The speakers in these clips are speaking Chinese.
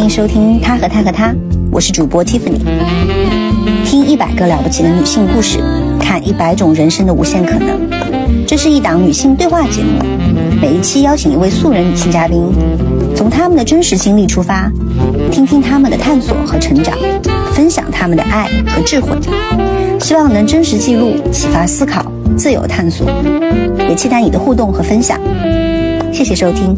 欢迎收听《他和他和他》，我是主播 Tiffany。听一百个了不起的女性故事，看一百种人生的无限可能。这是一档女性对话节目，每一期邀请一位素人女性嘉宾，从她们的真实经历出发，听听她们的探索和成长，分享她们的爱和智慧，希望能真实记录、启发思考、自由探索，也期待你的互动和分享。谢谢收听。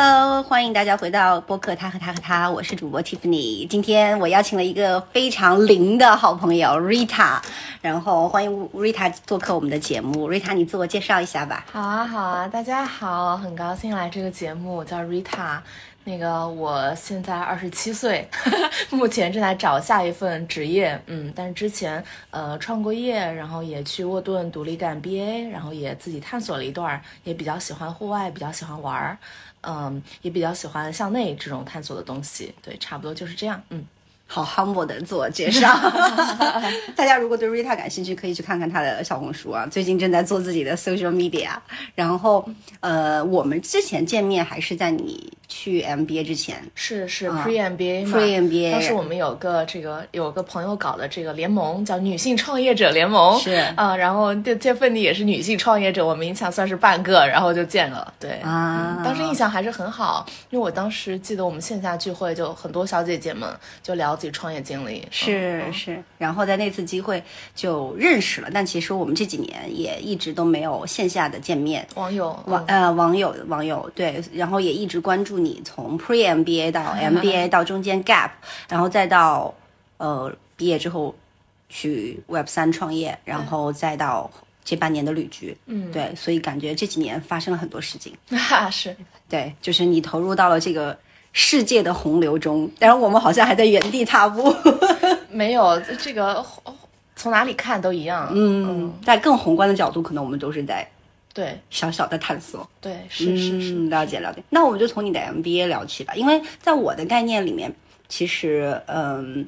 Hello 欢迎大家回到播客他和他和他，我是主播 Tiffany。今天我邀请了一个非常灵的好朋友 Rita，然后欢迎 Rita 做客我们的节目。Rita，你自我介绍一下吧。好啊，好啊，大家好，很高兴来这个节目，我叫 Rita。那个我现在二十七岁，目前正在找下一份职业，嗯，但是之前呃创过业，然后也去沃顿独立干 BA，然后也自己探索了一段，也比较喜欢户外，比较喜欢玩儿，嗯，也比较喜欢向内这种探索的东西，对，差不多就是这样，嗯。好 humble 的自我介绍，大家如果对 Rita 感兴趣，可以去看看她的小红书啊。最近正在做自己的 social media。然后，呃，我们之前见面还是在你去 MBA 之前，是是 pre MBA 嘛？pre MBA。当时我们有个这个有个朋友搞的这个联盟，叫女性创业者联盟，是啊。然后这这份你也是女性创业者，我们勉强算是半个，然后就见了。对啊，当时印象还是很好，因为我当时记得我们线下聚会就很多小姐姐们就聊。自己创业经历是是，然后在那次机会就认识了，但其实我们这几年也一直都没有线下的见面。网友网呃网友网友对，然后也一直关注你从 Pre MBA 到 MBA 到中间 Gap，然后再到呃毕业之后去 Web 三创业，然后再到这半年的旅居。嗯，对，所以感觉这几年发生了很多事情。啊，是对，就是你投入到了这个。世界的洪流中，然后我们好像还在原地踏步。没有这个，从哪里看都一样。嗯，在更宏观的角度，可能我们都是在对小小的探索。对，是是是，了解了解。那我们就从你的 MBA 聊起吧，因为在我的概念里面，其实，嗯，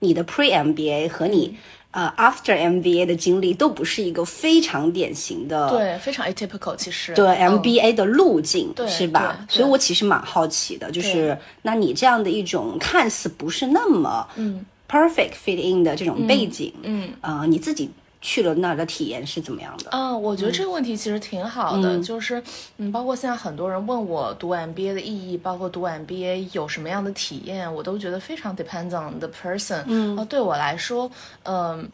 你的 Pre MBA 和你。呃，after MBA 的经历都不是一个非常典型的，对，非常 atypical，其实对 MBA 的路径，对，是吧？所以我其实蛮好奇的，就是那你这样的一种看似不是那么嗯 perfect fit in 的这种背景，嗯，呃，你自己。去了那儿的体验是怎么样的？嗯，我觉得这个问题其实挺好的，就是嗯，包括现在很多人问我读 MBA 的意义，包括读 MBA 有什么样的体验，我都觉得非常 depends on the person。嗯，对我来说，嗯。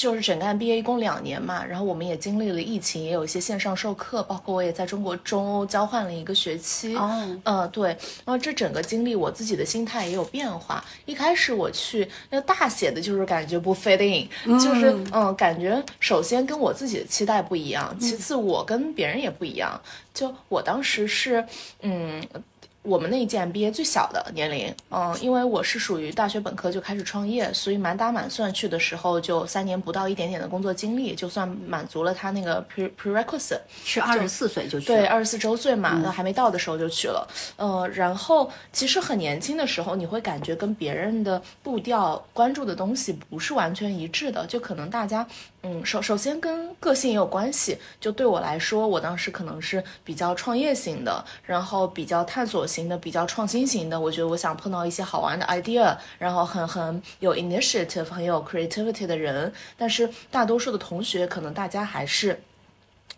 就是整个 MBA 一共两年嘛，然后我们也经历了疫情，也有一些线上授课，包括我也在中国中欧交换了一个学期。哦，嗯，对，然后这整个经历，我自己的心态也有变化。一开始我去那大写的就是感觉不 fit in，就是嗯，感觉首先跟我自己的期待不一样，其次我跟别人也不一样。就我当时是嗯。我们那一届 MBA 最小的年龄，嗯，因为我是属于大学本科就开始创业，所以满打满算去的时候就三年不到一点点的工作经历，就算满足了他那个 pre prerequisite，是二十四岁就去，对，二十四周岁嘛，那还没到的时候就去了，呃，然后其实很年轻的时候，你会感觉跟别人的步调、关注的东西不是完全一致的，就可能大家。嗯，首首先跟个性也有关系。就对我来说，我当时可能是比较创业型的，然后比较探索型的，比较创新型的。我觉得我想碰到一些好玩的 idea，然后很很有 initiative、很有 creativity 的人。但是大多数的同学，可能大家还是。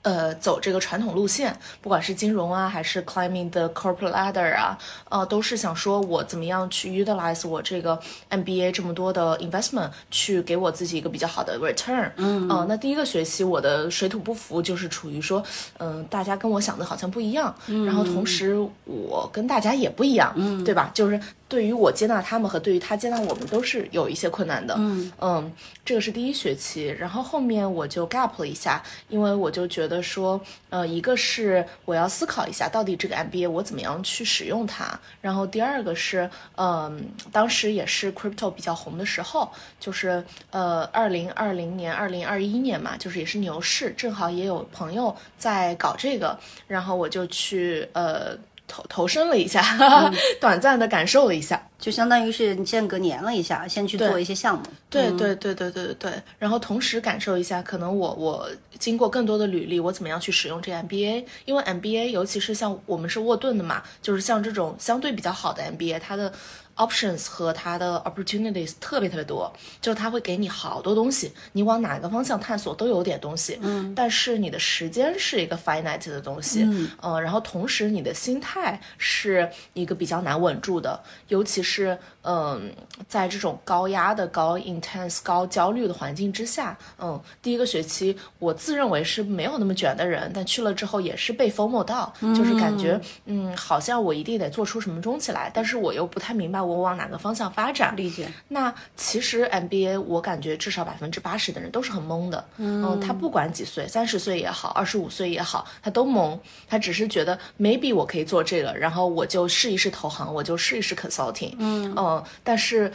呃，走这个传统路线，不管是金融啊，还是 climbing the corporate ladder 啊，呃，都是想说我怎么样去 utilize 我这个 MBA 这么多的 investment，去给我自己一个比较好的 return。嗯，呃，那第一个学期我的水土不服，就是处于说，嗯，大家跟我想的好像不一样，然后同时我跟大家也不一样，嗯，对吧？就是对于我接纳他们和对于他接纳我们都是有一些困难的。嗯嗯，这个是第一学期，然后后面我就 gap 了一下，因为我就觉得。说，呃，一个是我要思考一下，到底这个 MBA 我怎么样去使用它。然后第二个是，嗯，当时也是 crypto 比较红的时候，就是呃，二零二零年、二零二一年嘛，就是也是牛市，正好也有朋友在搞这个，然后我就去呃投投身了一下，短暂的感受了一下。就相当于是你间隔年了一下，先去做一些项目。对对对对对对对，然后同时感受一下，可能我我经过更多的履历，我怎么样去使用这 MBA？因为 MBA，尤其是像我们是沃顿的嘛，就是像这种相对比较好的 MBA，它的。Options 和它的 opportunities 特别特别多，就是它会给你好多东西，你往哪个方向探索都有点东西。嗯，但是你的时间是一个 finite 的东西。嗯，呃，然后同时你的心态是一个比较难稳住的，尤其是嗯，在这种高压的、高 intense、高焦虑的环境之下，嗯，第一个学期我自认为是没有那么卷的人，但去了之后也是被 FOMO 到，就是感觉嗯，好像我一定得做出什么东西来，但是我又不太明白。我往哪个方向发展？理解。那其实 MBA，我感觉至少百分之八十的人都是很懵的。嗯，他不管几岁，三十岁也好，二十五岁也好，他都懵。他只是觉得 maybe 我可以做这个，然后我就试一试投行，我就试一试 consulting。嗯嗯，但是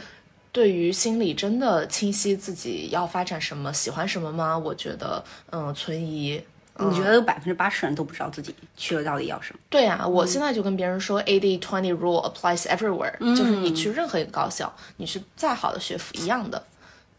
对于心里真的清晰自己要发展什么，喜欢什么吗？我觉得，嗯，存疑。你觉得百分之八十人都不知道自己去了到底要什么？对呀，我现在就跟别人说，eighty twenty rule applies everywhere，就是你去任何一个高校，你是再好的学府一样的。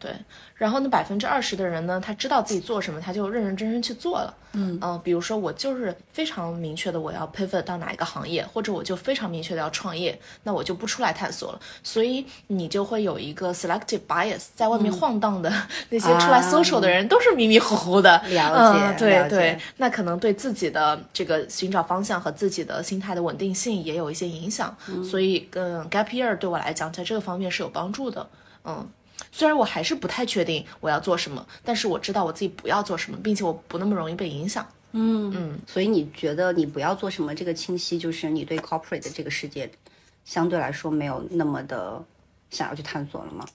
对，然后那，百分之二十的人呢，他知道自己做什么，他就认认真真去做了。嗯嗯，比如说我就是非常明确的我要 pivot 到哪一个行业，或者我就非常明确的要创业，那我就不出来探索了。所以你就会有一个 selective bias，在外面晃荡的那些出来 social 的人都是迷迷糊糊的。了解，对对，那可能对自己的这个寻找方向和自己的心态的稳定性也有一些影响。所以，嗯，gap year 对我来讲，在这个方面是有帮助的。嗯。虽然我还是不太确定我要做什么，但是我知道我自己不要做什么，并且我不那么容易被影响。嗯嗯，所以你觉得你不要做什么？这个清晰就是你对 corporate 的这个世界相对来说没有那么的想要去探索了吗？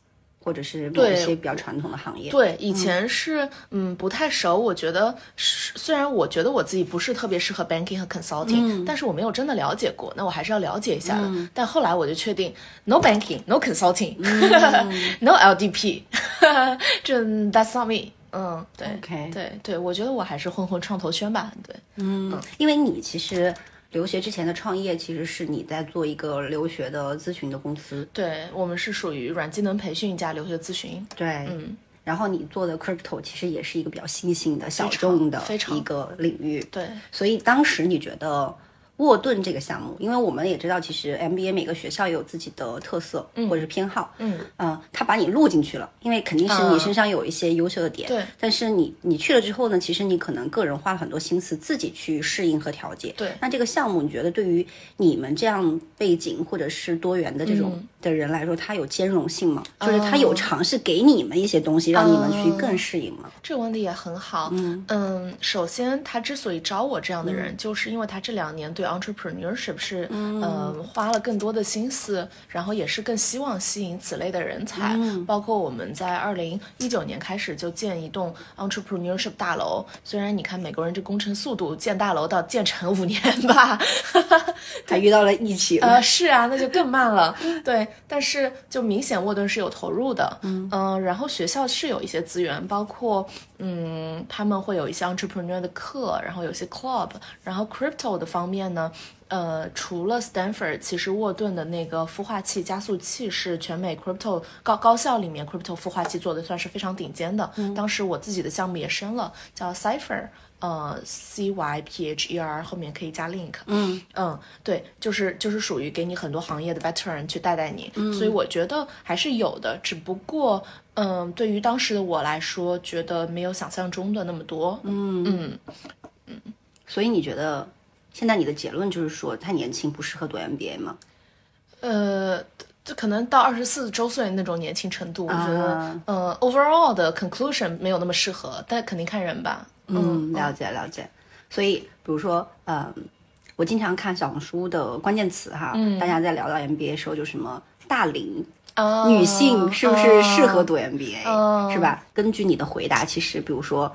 或者是某一些比较传统的行业，对，以前是嗯不太熟。我觉得虽然我觉得我自己不是特别适合 banking 和 consulting，但是我没有真的了解过，那我还是要了解一下的。但后来我就确定，no banking，no consulting，no LDP，这 that's not me。嗯，对，对对，我觉得我还是混混创投圈吧。对，嗯，因为你其实。留学之前的创业其实是你在做一个留学的咨询的公司，对我们是属于软技能培训加留学咨询，对，嗯，然后你做的 crypto 其实也是一个比较新兴的小众的一个领域，对，所以当时你觉得？沃顿这个项目，因为我们也知道，其实 MBA 每个学校有自己的特色或者是偏好，嗯，呃，他把你录进去了，因为肯定是你身上有一些优秀的点，对。但是你你去了之后呢，其实你可能个人花了很多心思自己去适应和调节，对。那这个项目，你觉得对于你们这样背景或者是多元的这种的人来说，它有兼容性吗？就是他有尝试给你们一些东西，让你们去更适应吗？这个问题也很好，嗯嗯。首先，他之所以招我这样的人，就是因为他这两年对。Entrepreneurship 是嗯花了更多的心思，然后也是更希望吸引此类的人才。包括我们在二零一九年开始就建一栋 entrepreneurship 大楼。虽然你看美国人这工程速度，建大楼到建成五年吧 还遇到了疫情。呃，是啊，那就更慢了。对，但是就明显沃顿是有投入的。嗯，然后学校是有一些资源，包括嗯他们会有一些 entrepreneur 的课，然后有些 club，然后 crypto 的方面。呢，呃，除了 Stanford，其实沃顿的那个孵化器加速器是全美 crypto 高高校里面 crypto 孵化器做的算是非常顶尖的。当时我自己的项目也升了，叫 Cipher，呃，C Y P H E R 后面可以加 link。嗯嗯，对，就是就是属于给你很多行业的 veteran 去带带你，所以我觉得还是有的，只不过，嗯，对于当时的我来说，觉得没有想象中的那么多。嗯嗯嗯，所以你觉得？现在你的结论就是说太年轻不适合读 MBA 吗？呃，这可能到二十四周岁那种年轻程度，我觉得，呃，overall 的 conclusion 没有那么适合，但肯定看人吧。嗯，了解了解。所以，比如说，嗯，我经常看小红书的关键词哈，大家在聊到 MBA 的时候，就什么大龄女性是不是适合读 MBA，是吧？根据你的回答，其实比如说。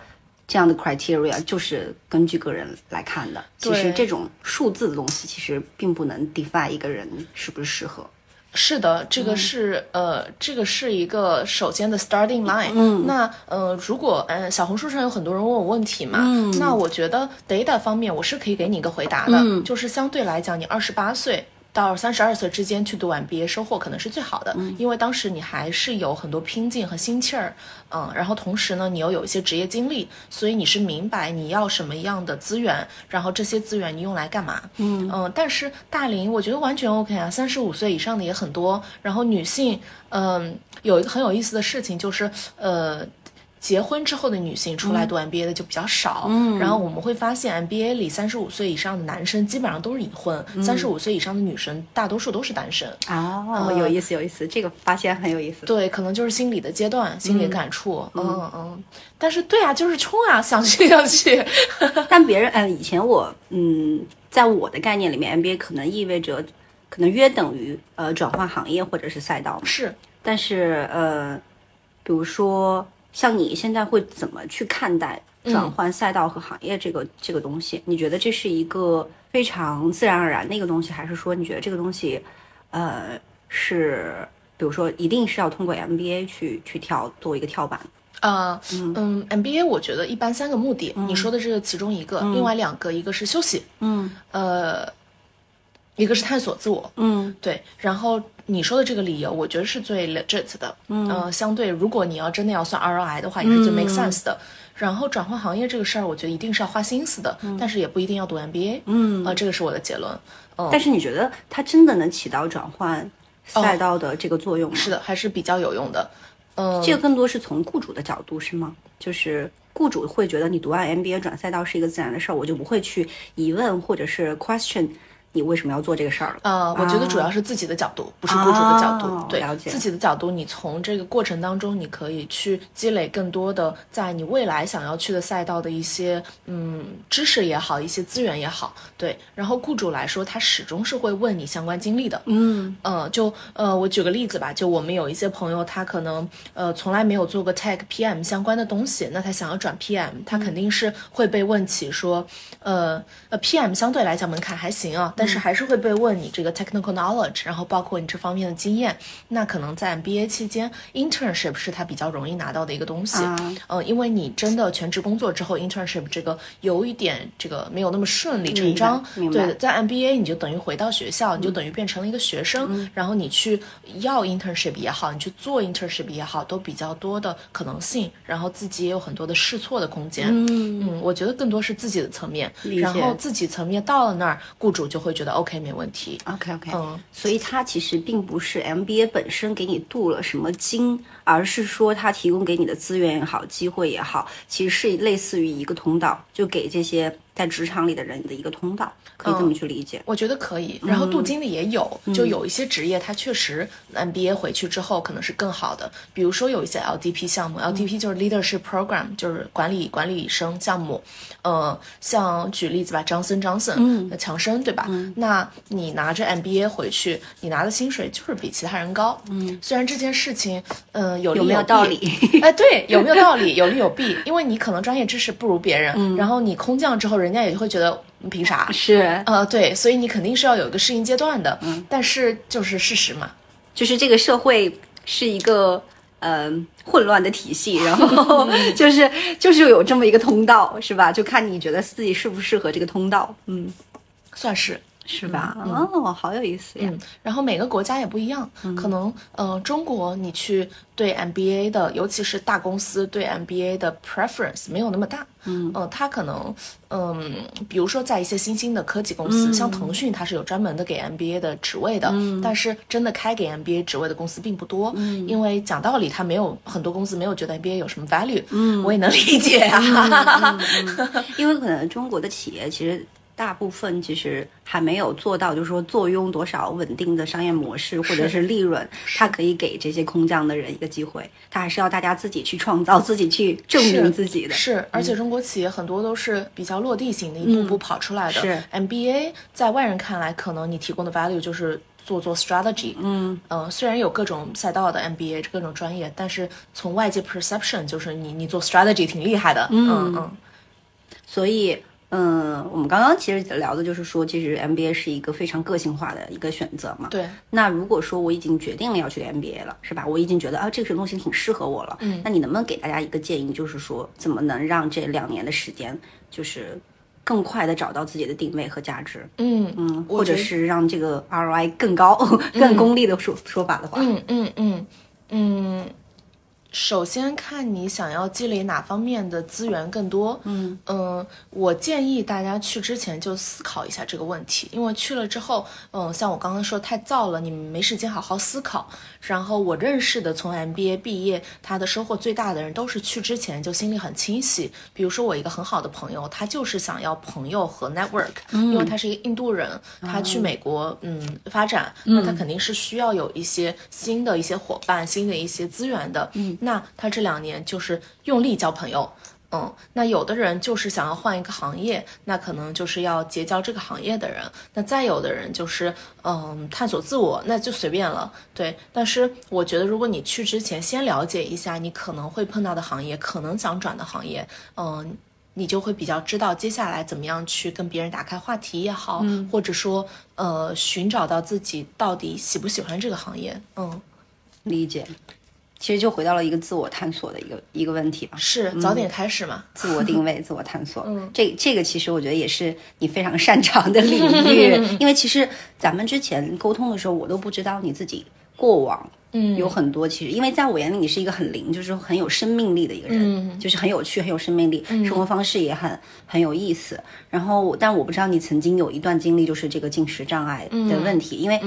这样的 criteria 就是根据个人来看的。其实这种数字的东西，其实并不能 define 一个人是不是适合。是的，这个是呃，这个是一个首先的 starting line。嗯。那呃，如果呃，小红书上有很多人问我问题嘛，那我觉得 data 方面我是可以给你一个回答的，就是相对来讲，你二十八岁。到三十二岁之间去读完毕业收获可能是最好的，因为当时你还是有很多拼劲和心气儿，嗯，然后同时呢，你又有一些职业经历，所以你是明白你要什么样的资源，然后这些资源你用来干嘛，嗯嗯，但是大龄我觉得完全 OK 啊，三十五岁以上的也很多，然后女性，嗯，有一个很有意思的事情就是，呃。结婚之后的女性出来读 MBA 的就比较少，嗯，然后我们会发现 MBA 里三十五岁以上的男生基本上都是已婚，三十五岁以上的女生大多数都是单身。哦，有意思，有意思，这个发现很有意思。对，可能就是心理的阶段，心理感触。嗯嗯。但是对啊，就是冲啊，想去就去。但别人，嗯，以前我，嗯，在我的概念里面，MBA 可能意味着，可能约等于呃转换行业或者是赛道。是。但是呃，比如说。像你现在会怎么去看待转换赛道和行业这个这个东西？你觉得这是一个非常自然而然的一个东西，还是说你觉得这个东西，呃，是比如说一定是要通过 MBA 去去跳做一个跳板？啊，嗯，MBA 我觉得一般三个目的，你说的这个其中一个，另外两个一个是休息，嗯，呃，一个是探索自我，嗯，对，然后。你说的这个理由，我觉得是最 legit 的。嗯，相对，如果你要真的要算 ROI 的话，也是最 make sense 的。然后转换行业这个事儿，我觉得一定是要花心思的，但是也不一定要读 MBA。嗯，啊，这个是我的结论。嗯，但是你觉得它真的能起到转换赛道的这个作用吗？是的，还是比较有用的。嗯，这个更多是从雇主的角度是吗？就是雇主会觉得你读完 MBA 转赛道是一个自然的事儿，我就不会去疑问或者是 question。你为什么要做这个事儿了？呃，我觉得主要是自己的角度，不是雇主的角度。对，自己的角度，你从这个过程当中，你可以去积累更多的在你未来想要去的赛道的一些嗯知识也好，一些资源也好。对，然后雇主来说，他始终是会问你相关经历的。嗯，呃，就呃，我举个例子吧，就我们有一些朋友，他可能呃从来没有做过 Tech PM 相关的东西，那他想要转 PM，他肯定是会被问起说，呃呃，PM 相对来讲门槛还行啊。但是还是会被问你这个 technical knowledge，然后包括你这方面的经验。那可能在 MBA 期间，internship 是他比较容易拿到的一个东西。嗯，因为你真的全职工作之后，internship 这个有一点这个没有那么顺理成章。对，在 MBA 你就等于回到学校，你就等于变成了一个学生。然后你去要 internship 也好，你去做 internship 也好，都比较多的可能性。然后自己也有很多的试错的空间。嗯嗯，我觉得更多是自己的层面。然后自己层面到了那儿，雇主就会。觉得 OK 没问题，OK OK，嗯，所以它其实并不是 MBA 本身给你镀了什么金，而是说它提供给你的资源也好，机会也好，其实是类似于一个通道，就给这些。在职场里的人的一个通道，可以这么去理解。我觉得可以。然后镀金的也有，就有一些职业，它确实 MBA 回去之后可能是更好的。比如说有一些 LDP 项目，LDP 就是 Leadership Program，就是管理管理生项目。呃，像举例子吧，张森张森，强生对吧？那你拿着 MBA 回去，你拿的薪水就是比其他人高。嗯，虽然这件事情，嗯，有利有有道理？哎，对，有没有道理？有利有弊，因为你可能专业知识不如别人，然后你空降之后，人家也会觉得凭啥？是，呃，对，所以你肯定是要有一个适应阶段的。嗯，但是就是事实嘛，就是这个社会是一个呃混乱的体系，然后就是就是有这么一个通道，是吧？就看你觉得自己适不适合这个通道。嗯，算是。是吧？哦，好有意思呀。嗯，然后每个国家也不一样，可能呃，中国你去对 MBA 的，尤其是大公司对 MBA 的 preference 没有那么大。嗯，呃，他可能嗯，比如说在一些新兴的科技公司，像腾讯，它是有专门的给 MBA 的职位的。嗯，但是真的开给 MBA 职位的公司并不多。嗯，因为讲道理，他没有很多公司没有觉得 MBA 有什么 value。嗯，我也能理解啊。因为可能中国的企业其实。大部分其实还没有做到，就是说坐拥多少稳定的商业模式或者是利润，它可以给这些空降的人一个机会。它还是要大家自己去创造，自己去证明自己的。是，而且中国企业很多都是比较落地型的，一步步跑出来的。是 MBA 在外人看来，可能你提供的 value 就是做做 strategy。嗯嗯，虽然有各种赛道的 MBA 各种专业，但是从外界 perception 就是你你做 strategy 挺厉害的。嗯嗯，所以。嗯，我们刚刚其实聊的就是说，其实 MBA 是一个非常个性化的一个选择嘛。对。那如果说我已经决定了要去 MBA 了，是吧？我已经觉得啊，这个东西挺适合我了。嗯。那你能不能给大家一个建议，就是说怎么能让这两年的时间，就是更快的找到自己的定位和价值。嗯嗯，或者是让这个 ROI 更高、更功利的说说法的话，嗯嗯嗯嗯，首先看你想要积累哪方面的资源更多。嗯我建议大家去之前就思考一下这个问题，因为去了之后，嗯，像我刚刚说太燥了，你没时间好好思考。然后我认识的从 MBA 毕业，他的收获最大的人都是去之前就心里很清晰。比如说我一个很好的朋友，他就是想要朋友和 network，、因为他是一个印度人，他去美国嗯发展，那他肯定是需要有一些新的一些伙伴、新的一些资源的。嗯，那他这两年就是用力交朋友。嗯，那有的人就是想要换一个行业，那可能就是要结交这个行业的人。那再有的人就是嗯探索自我，那就随便了。对，但是我觉得如果你去之前先了解一下你可能会碰到的行业，可能想转的行业，嗯。你就会比较知道接下来怎么样去跟别人打开话题也好，或者说呃寻找到自己到底喜不喜欢这个行业。嗯，理解。其实就回到了一个自我探索的一个一个问题吧，是早点开始嘛。自我定位、自我探索。嗯，这这个其实我觉得也是你非常擅长的领域，因为其实咱们之前沟通的时候，我都不知道你自己过往。嗯，有很多其实，因为在我眼里你是一个很灵，就是很有生命力的一个人，嗯就是很有趣、很有生命力，生活方式也很很有意思。然后，但我不知道你曾经有一段经历，就是这个进食障碍的问题，因为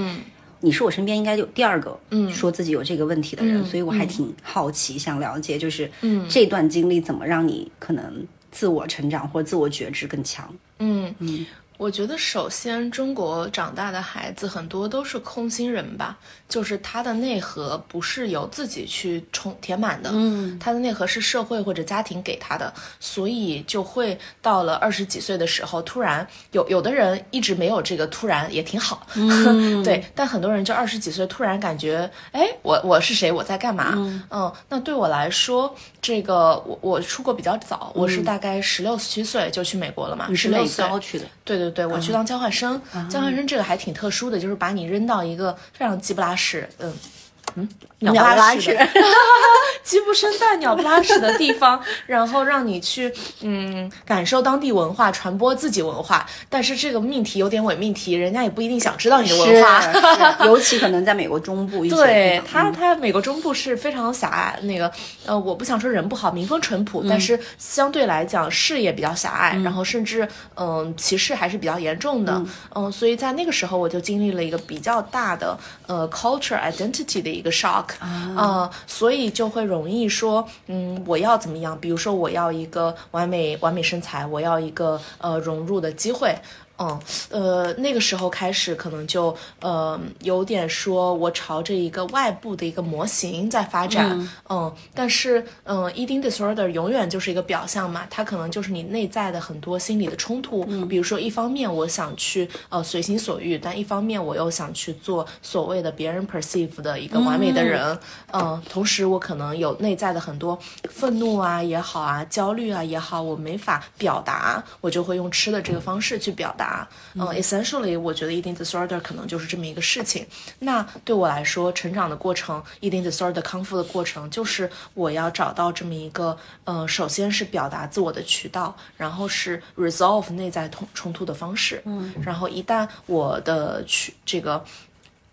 你是我身边应该有第二个嗯说自己有这个问题的人，所以我还挺好奇，想了解就是嗯这段经历怎么让你可能自我成长或自我觉知更强。嗯嗯。我觉得，首先，中国长大的孩子很多都是空心人吧，就是他的内核不是由自己去充填满的，嗯，他的内核是社会或者家庭给他的，所以就会到了二十几岁的时候，突然有有的人一直没有这个突然也挺好，嗯、对，但很多人就二十几岁突然感觉，哎，我我是谁，我在干嘛？嗯。嗯，那对我来说，这个我我出国比较早，我是大概十六七岁就去美国了嘛，十六岁去的，对对。对，我去当交换生，交换生这个还挺特殊的，就是把你扔到一个非常鸡不拉屎，是，嗯。嗯，鸟不拉屎，鸡不生蛋、鸟不拉屎的地方，然后让你去嗯感受当地文化，传播自己文化。但是这个命题有点伪命题，人家也不一定想知道你的文化，尤其可能在美国中部一些。对他，他美国中部是非常狭隘。那个呃，我不想说人不好，民风淳朴，但是相对来讲视野比较狭隘，然后甚至嗯歧视还是比较严重的。嗯，所以在那个时候我就经历了一个比较大的呃 culture identity 的一个 shock 啊，所以就会。容易说，嗯，我要怎么样？比如说，我要一个完美完美身材，我要一个呃融入的机会。嗯，呃，那个时候开始可能就呃有点说，我朝着一个外部的一个模型在发展，嗯，但是嗯，eating disorder 永远就是一个表象嘛，它可能就是你内在的很多心理的冲突，比如说一方面我想去呃随心所欲，但一方面我又想去做所谓的别人 perceive 的一个完美的人，嗯，同时我可能有内在的很多愤怒啊也好啊，焦虑啊也好，我没法表达，我就会用吃的这个方式去表达。嗯，essentially，我觉得 eating disorder 可能就是这么一个事情。那对我来说，成长的过程，eating disorder 康复的过程，就是我要找到这么一个，呃，首先是表达自我的渠道，然后是 resolve 内在冲冲突的方式。嗯，然后一旦我的去这个，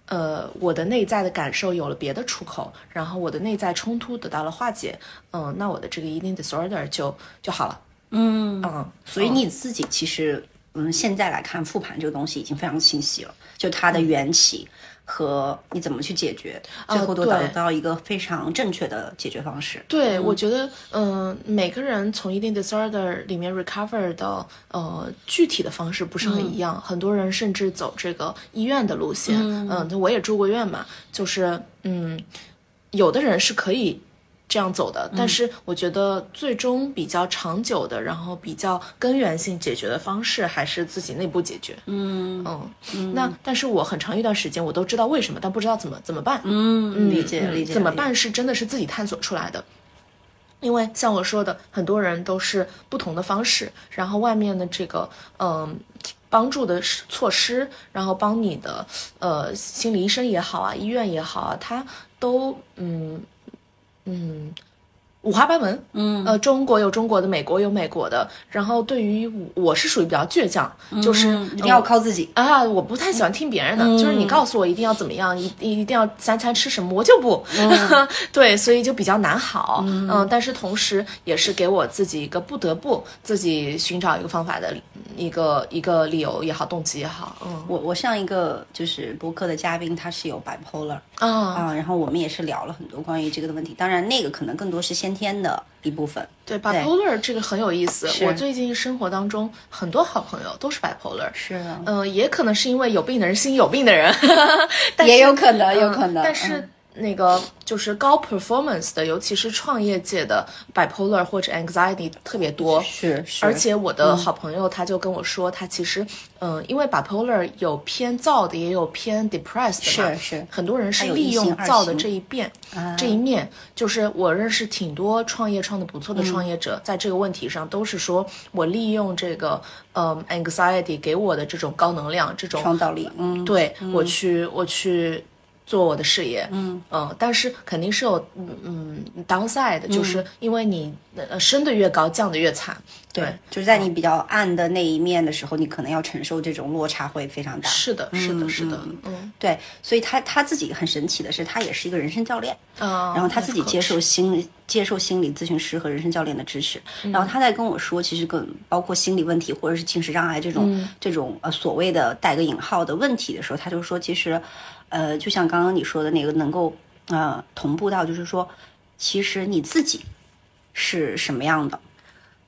呃，我的内在的感受有了别的出口，然后我的内在冲突得到了化解，嗯，那我的这个 eating disorder 就就好了。嗯嗯，所以你自己其实。嗯，现在来看复盘这个东西已经非常清晰了，就它的缘起和你怎么去解决，最后都得到一个非常正确的解决方式。对，我觉得，嗯，每个人从 eating disorder 里面 recover 的呃具体的方式不是很一样，很多人甚至走这个医院的路线。嗯，我也住过院嘛，就是嗯，有的人是可以。这样走的，但是我觉得最终比较长久的，然后比较根源性解决的方式还是自己内部解决。嗯嗯，那但是我很长一段时间我都知道为什么，但不知道怎么怎么办。嗯，理解理解。怎么办是真的是自己探索出来的，因为像我说的，很多人都是不同的方式，然后外面的这个嗯帮助的措施，然后帮你的呃心理医生也好啊，医院也好啊，他都嗯。嗯，五花八门，嗯，呃，中国有中国的，美国有美国的。然后对于我，我是属于比较倔强，就是一定要靠自己啊。我不太喜欢听别人的，就是你告诉我一定要怎么样，一一定要三餐吃什么，我就不。对，所以就比较难好。嗯，但是同时也是给我自己一个不得不自己寻找一个方法的一个一个理由也好，动机也好。嗯，我我上一个就是播客的嘉宾，他是有 bipolar 啊啊，然后我们也是聊了很多关于这个的问题。当然，那个可能更多是先。天的一部分，对 bipolar 这个很有意思。我最近生活当中很多好朋友都是 bipolar，是，嗯，也可能是因为有病的人心有病的人，也有可能，有可能，但是。那个就是高 performance 的，尤其是创业界的 bipolar 或者 anxiety 特别多。是是。而且我的好朋友他就跟我说，他其实，嗯，因为 bipolar 有偏躁的，也有偏 depressed 的。是是。很多人是利用躁的这一面，这一面，就是我认识挺多创业创的不错的创业者，在这个问题上都是说我利用这个，嗯，anxiety 给我的这种高能量，这种创造力，嗯，对我去我去。做我的事业，嗯。嗯，但是肯定是有嗯嗯 downside，就是因为你呃升的越高，降的越惨，对，就是在你比较暗的那一面的时候，你可能要承受这种落差会非常大。是的，是的，是的，嗯，对，所以他他自己很神奇的是，他也是一个人生教练，啊，然后他自己接受心接受心理咨询师和人生教练的支持，然后他在跟我说，其实跟包括心理问题或者是进食障碍这种这种呃所谓的带个引号的问题的时候，他就说其实。呃，就像刚刚你说的那个，能够呃同步到，就是说，其实你自己是什么样的，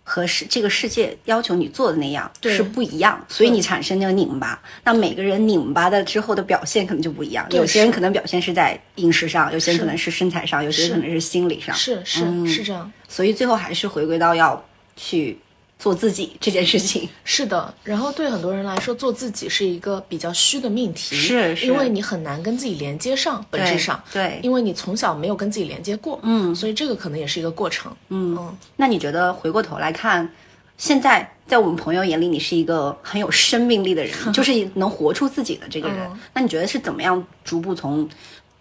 和世这个世界要求你做的那样是不一样，所以你产生那个拧巴。那每个人拧巴的之后的表现可能就不一样，有些人可能表现是在饮食上，有些人可能是身材上，有些人可能是心理上，是是是这样。所以最后还是回归到要去。做自己这件事情。是的，然后对很多人来说，做自己是一个比较虚的命题，是，因为你很难跟自己连接上，本质上，对，因为你从小没有跟自己连接过，嗯，所以这个可能也是一个过程，嗯。嗯。那你觉得回过头来看，现在在我们朋友眼里，你是一个很有生命力的人，就是能活出自己的这个人，那你觉得是怎么样逐步从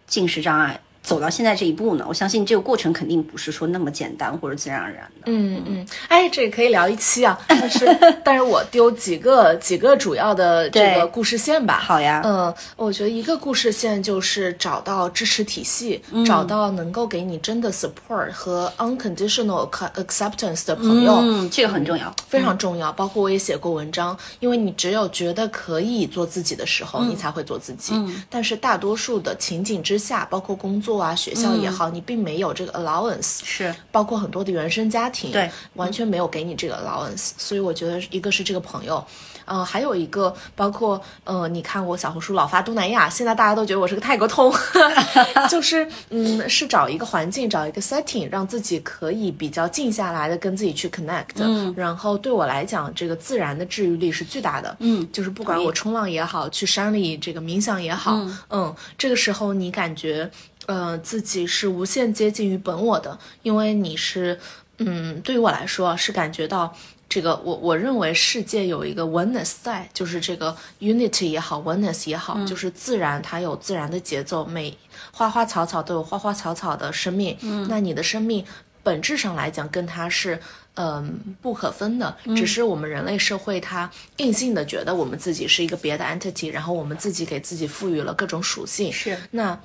进食障碍？走到现在这一步呢，我相信这个过程肯定不是说那么简单或者自然而然的。嗯嗯，哎，这个可以聊一期啊，但是但是我丢几个几个主要的这个故事线吧。好呀。嗯，我觉得一个故事线就是找到支持体系，找到能够给你真的 support 和 unconditional acceptance 的朋友。嗯，这个很重要，非常重要。包括我也写过文章，因为你只有觉得可以做自己的时候，你才会做自己。嗯。但是大多数的情景之下，包括工作。啊，学校也好，你并没有这个 allowance，是。包括很多的原生家庭，对，完全没有给你这个 allowance，所以我觉得一个是这个朋友。嗯，还有一个包括，呃，你看我小红书老发东南亚，现在大家都觉得我是个泰国通，就是，嗯，是找一个环境，找一个 setting，让自己可以比较静下来的跟自己去 connect。嗯，然后对我来讲，这个自然的治愈力是巨大的。嗯，就是不管我冲浪也好，去山里这个冥想也好，嗯，这个时候你感觉，呃，自己是无限接近于本我的，因为你是，嗯，对于我来说是感觉到。这个我我认为世界有一个 oneness 在，就是这个 unity 也好，oneness 也好，就是自然它有自然的节奏，每花花草草都有花花草草的生命。嗯，那你的生命本质上来讲跟它是嗯不可分的，只是我们人类社会它硬性的觉得我们自己是一个别的 entity，然后我们自己给自己赋予了各种属性。是那。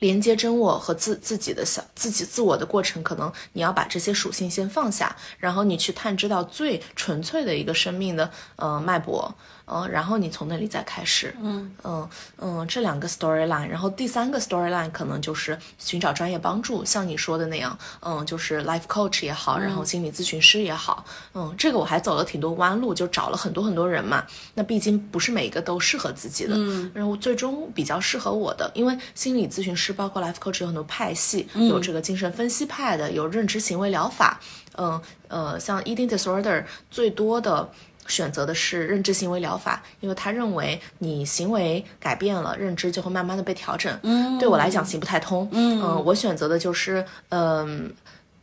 连接真我和自自己的小自己自我的过程，可能你要把这些属性先放下，然后你去探知到最纯粹的一个生命的呃脉搏。嗯，然后你从那里再开始，嗯。嗯嗯，这两个 storyline，然后第三个 storyline 可能就是寻找专业帮助，像你说的那样，嗯，就是 life coach 也好，然后心理咨询师也好，嗯，这个我还走了挺多弯路，就找了很多很多人嘛。那毕竟不是每一个都适合自己的，嗯，然后最终比较适合我的，因为心理咨询师包括 life coach 有很多派系，有这个精神分析派的，有认知行为疗法，嗯呃，像 eating disorder 最多的。选择的是认知行为疗法，因为他认为你行为改变了，认知就会慢慢的被调整。嗯，对我来讲行不太通。嗯，我选择的就是嗯，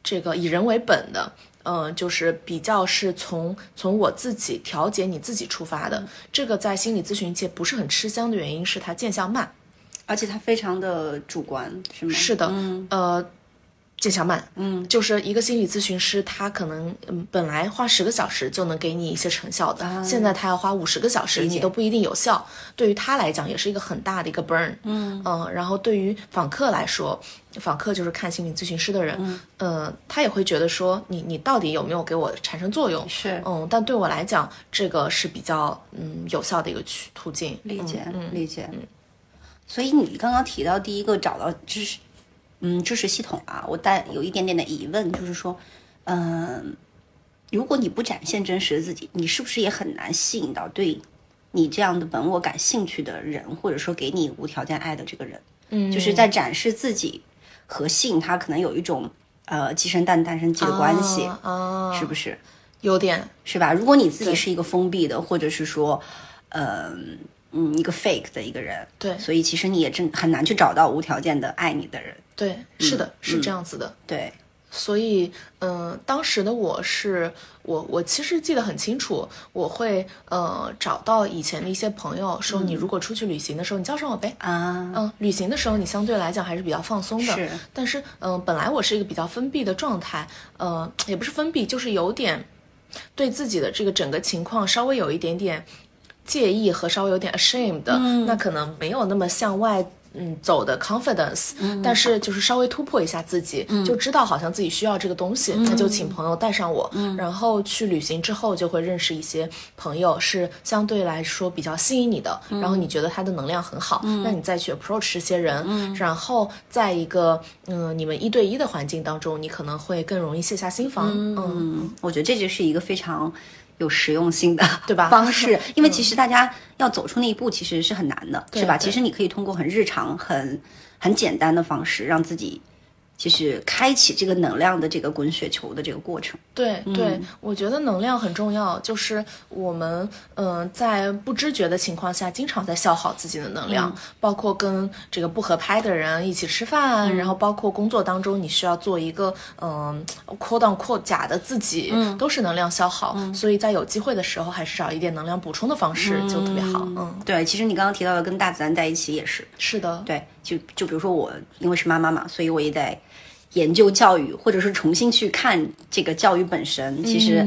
这个以人为本的，嗯，就是比较是从从我自己调节你自己出发的。这个在心理咨询界不是很吃香的原因是它见效慢，而且它非常的主观，是吗？是的，呃。见效慢，嗯，就是一个心理咨询师，他可能嗯本来花十个小时就能给你一些成效的，现在他要花五十个小时，你都不一定有效。对于他来讲，也是一个很大的一个 burn，嗯嗯。然后对于访客来说，访客就是看心理咨询师的人，嗯呃，他也会觉得说你你到底有没有给我产生作用？是，嗯。但对我来讲，这个是比较嗯有效的一个途途径。理解，嗯理解。嗯。所以你刚刚提到第一个找到知识。嗯，知识系统啊，我带有一点点的疑问，就是说，嗯，如果你不展现真实的自己，你是不是也很难吸引到对你这样的本我感兴趣的人，或者说给你无条件爱的这个人？嗯，就是在展示自己和吸引他，可能有一种呃鸡生蛋蛋生鸡的关系，啊，是不是？有点是吧？如果你自己是一个封闭的，或者是说，嗯。嗯，一个 fake 的一个人，对，所以其实你也真很难去找到无条件的爱你的人，对，是的，是这样子的，对，所以，嗯，当时的我是，我我其实记得很清楚，我会呃找到以前的一些朋友，说你如果出去旅行的时候，你叫上我呗，啊，嗯，旅行的时候你相对来讲还是比较放松的，是，但是，嗯，本来我是一个比较封闭的状态，呃，也不是封闭，就是有点对自己的这个整个情况稍微有一点点。介意和稍微有点 ashamed 的，那可能没有那么向外嗯走的 confidence，但是就是稍微突破一下自己，就知道好像自己需要这个东西，那就请朋友带上我，然后去旅行之后就会认识一些朋友，是相对来说比较吸引你的，然后你觉得他的能量很好，那你再去 approach 这些人，然后在一个嗯你们一对一的环境当中，你可能会更容易卸下心防。嗯，我觉得这就是一个非常。有实用性的，对吧？方式，因为其实大家要走出那一步，其实是很难的，是吧？其实你可以通过很日常、很很简单的方式，让自己。就是开启这个能量的这个滚雪球的这个过程。对对，我觉得能量很重要。就是我们嗯，在不知觉的情况下，经常在消耗自己的能量，包括跟这个不合拍的人一起吃饭，然后包括工作当中你需要做一个嗯扩荡扩假的自己，都是能量消耗。所以在有机会的时候，还是找一点能量补充的方式就特别好。嗯，对，其实你刚刚提到的跟大自然在一起也是。是的，对，就就比如说我，因为是妈妈嘛，所以我也得。研究教育，或者是重新去看这个教育本身，其实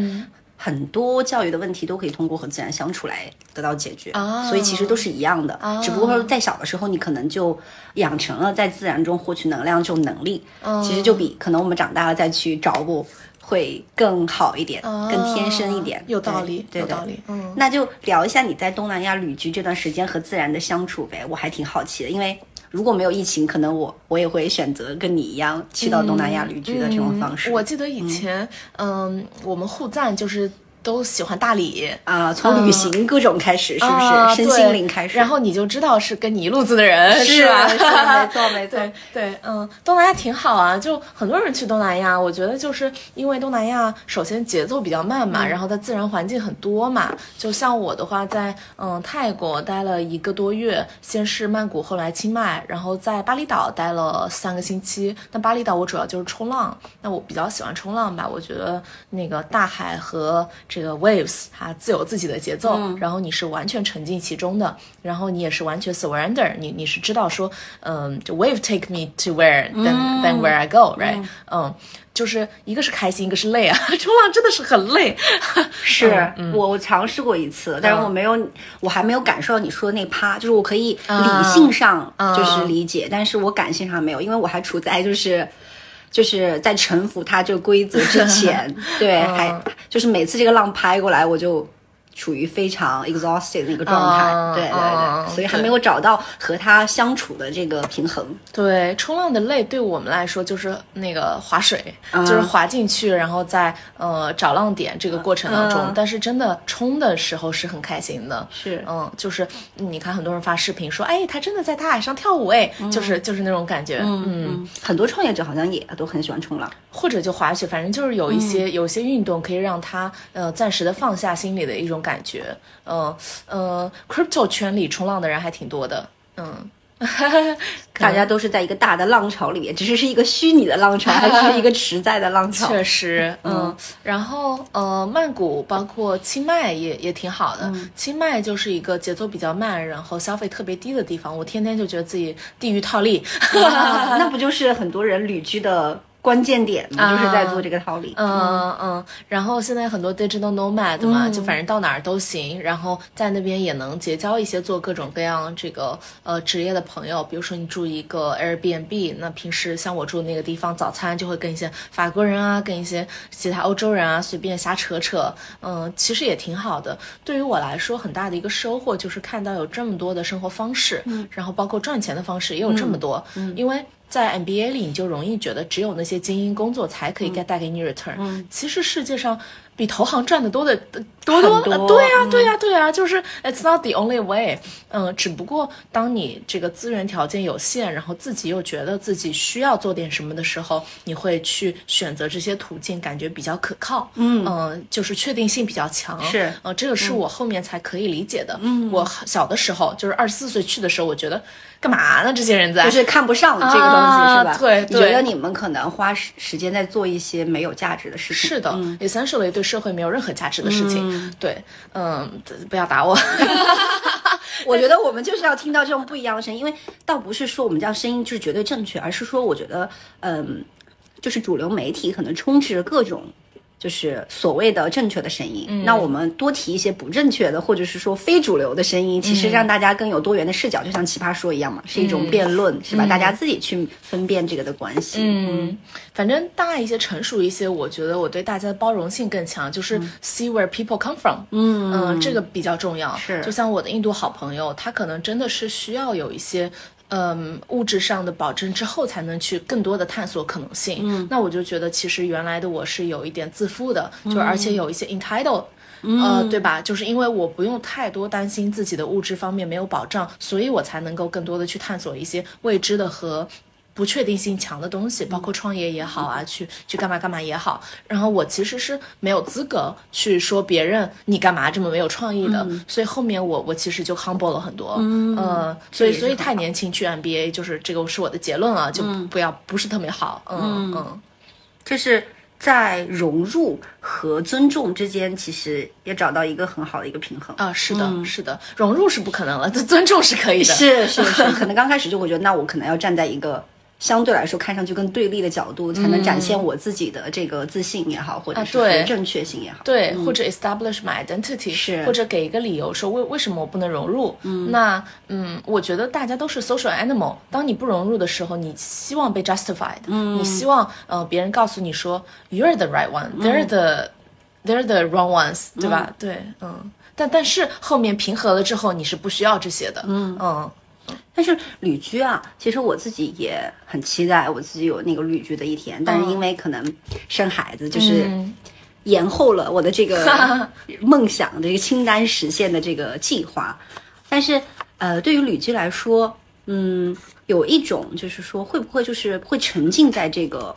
很多教育的问题都可以通过和自然相处来得到解决，所以其实都是一样的。只不过说在小的时候，你可能就养成了在自然中获取能量这种能力，其实就比可能我们长大了再去找补会更好一点，更天生一点。有道理，有道理。嗯，那就聊一下你在东南亚旅居这段时间和自然的相处呗，我还挺好奇的，因为。如果没有疫情，可能我我也会选择跟你一样去到东南亚旅居的这种方式。我记得以前，嗯，我们互赞就是。都喜欢大理啊，从旅行各种开始，是不是身心灵开始？然后你就知道是跟你一路子的人，是吧？没错，没错。对，嗯，东南亚挺好啊，就很多人去东南亚。我觉得就是因为东南亚首先节奏比较慢嘛，然后它自然环境很多嘛。就像我的话，在嗯泰国待了一个多月，先是曼谷，后来清迈，然后在巴厘岛待了三个星期。那巴厘岛我主要就是冲浪，那我比较喜欢冲浪吧。我觉得那个大海和这个 waves 它自有自己的节奏，然后你是完全沉浸其中的，然后你也是完全 surrender，你你是知道说，嗯，就 wave take me to where then then where I go，right？嗯，就是一个是开心，一个是累啊，冲浪真的是很累。是我我尝试过一次，但是我没有，我还没有感受到你说的那趴，就是我可以理性上就是理解，但是我感性上没有，因为我还处在就是。就是在臣服他这个规则之前，对，还就是每次这个浪拍过来，我就。处于非常 exhausted 的一个状态，对对对，所以还没有找到和他相处的这个平衡。对，冲浪的累对我们来说就是那个划水，就是划进去，然后在呃找浪点这个过程当中。但是真的冲的时候是很开心的，是。嗯，就是你看很多人发视频说，哎，他真的在大海上跳舞，哎，就是就是那种感觉。嗯，很多创业者好像也都很喜欢冲浪，或者就滑雪，反正就是有一些有些运动可以让他呃暂时的放下心里的一种感。感觉，嗯嗯，crypto 圈里冲浪的人还挺多的，嗯，大家都是在一个大的浪潮里面，只是是一个虚拟的浪潮，还是一个实在的浪潮？确实，嗯，然后呃，曼谷包括清迈也也挺好的，清迈就是一个节奏比较慢，然后消费特别低的地方，我天天就觉得自己地狱套利，那不就是很多人旅居的？关键点嘛，就是在做这个逃离。嗯嗯，然后现在很多 digital nomad 嘛，就反正到哪儿都行，然后在那边也能结交一些做各种各样这个呃职业的朋友。比如说你住一个 Airbnb，那平时像我住那个地方，早餐就会跟一些法国人啊，跟一些其他欧洲人啊随便瞎扯扯。嗯，其实也挺好的。对于我来说，很大的一个收获就是看到有这么多的生活方式，然后包括赚钱的方式也有这么多。嗯，因为。在 MBA 里，你就容易觉得只有那些精英工作才可以给带给你 return。其实世界上。比投行赚的多的多多，对呀，对呀，对呀，就是 it's not the only way，嗯，只不过当你这个资源条件有限，然后自己又觉得自己需要做点什么的时候，你会去选择这些途径，感觉比较可靠，嗯。嗯，就是确定性比较强，是，呃，这个是我后面才可以理解的。嗯，我小的时候就是二十四岁去的时候，我觉得干嘛呢？这些人在就是看不上这个东西，是吧？对，你觉得你们可能花时时间在做一些没有价值的事情？是的，essentially 对。社会没有任何价值的事情，对，嗯，不要打我。我觉得我们就是要听到这种不一样的声音，因为倒不是说我们这样声音就是绝对正确，而是说我觉得，嗯，就是主流媒体可能充斥着各种。就是所谓的正确的声音，那我们多提一些不正确的，或者是说非主流的声音，其实让大家更有多元的视角，就像奇葩说一样嘛，是一种辩论，是吧？大家自己去分辨这个的关系。嗯，反正大一些、成熟一些，我觉得我对大家的包容性更强，就是 see where people come from。嗯嗯，这个比较重要。是，就像我的印度好朋友，他可能真的是需要有一些。嗯，物质上的保证之后，才能去更多的探索可能性。嗯，那我就觉得，其实原来的我是有一点自负的，就而且有一些 entitled，呃，对吧？就是因为我不用太多担心自己的物质方面没有保障，所以我才能够更多的去探索一些未知的和。不确定性强的东西，包括创业也好啊，去去干嘛干嘛也好。然后我其实是没有资格去说别人你干嘛这么没有创意的，所以后面我我其实就 humble 了很多。嗯，所以所以太年轻去 MBA 就是这个是我的结论啊，就不要不是特别好。嗯嗯，就是在融入和尊重之间，其实也找到一个很好的一个平衡啊。是的，是的，融入是不可能了，尊重是可以的。是是是，可能刚开始就会觉得，那我可能要站在一个。相对来说，看上去更对立的角度，才能展现我自己的这个自信也好，或者是正确性也好，对，或者 establish my identity，是，或者给一个理由说为为什么我不能融入。嗯，那嗯，我觉得大家都是 social animal。当你不融入的时候，你希望被 justified，嗯，你希望呃别人告诉你说 you're the right one，they're the they're the wrong ones，对吧？对，嗯，但但是后面平和了之后，你是不需要这些的，嗯。嗯。但是旅居啊，其实我自己也很期待我自己有那个旅居的一天。但是因为可能生孩子，就是延后了我的这个 梦想这个清单实现的这个计划。但是呃，对于旅居来说，嗯，有一种就是说，会不会就是会沉浸在这个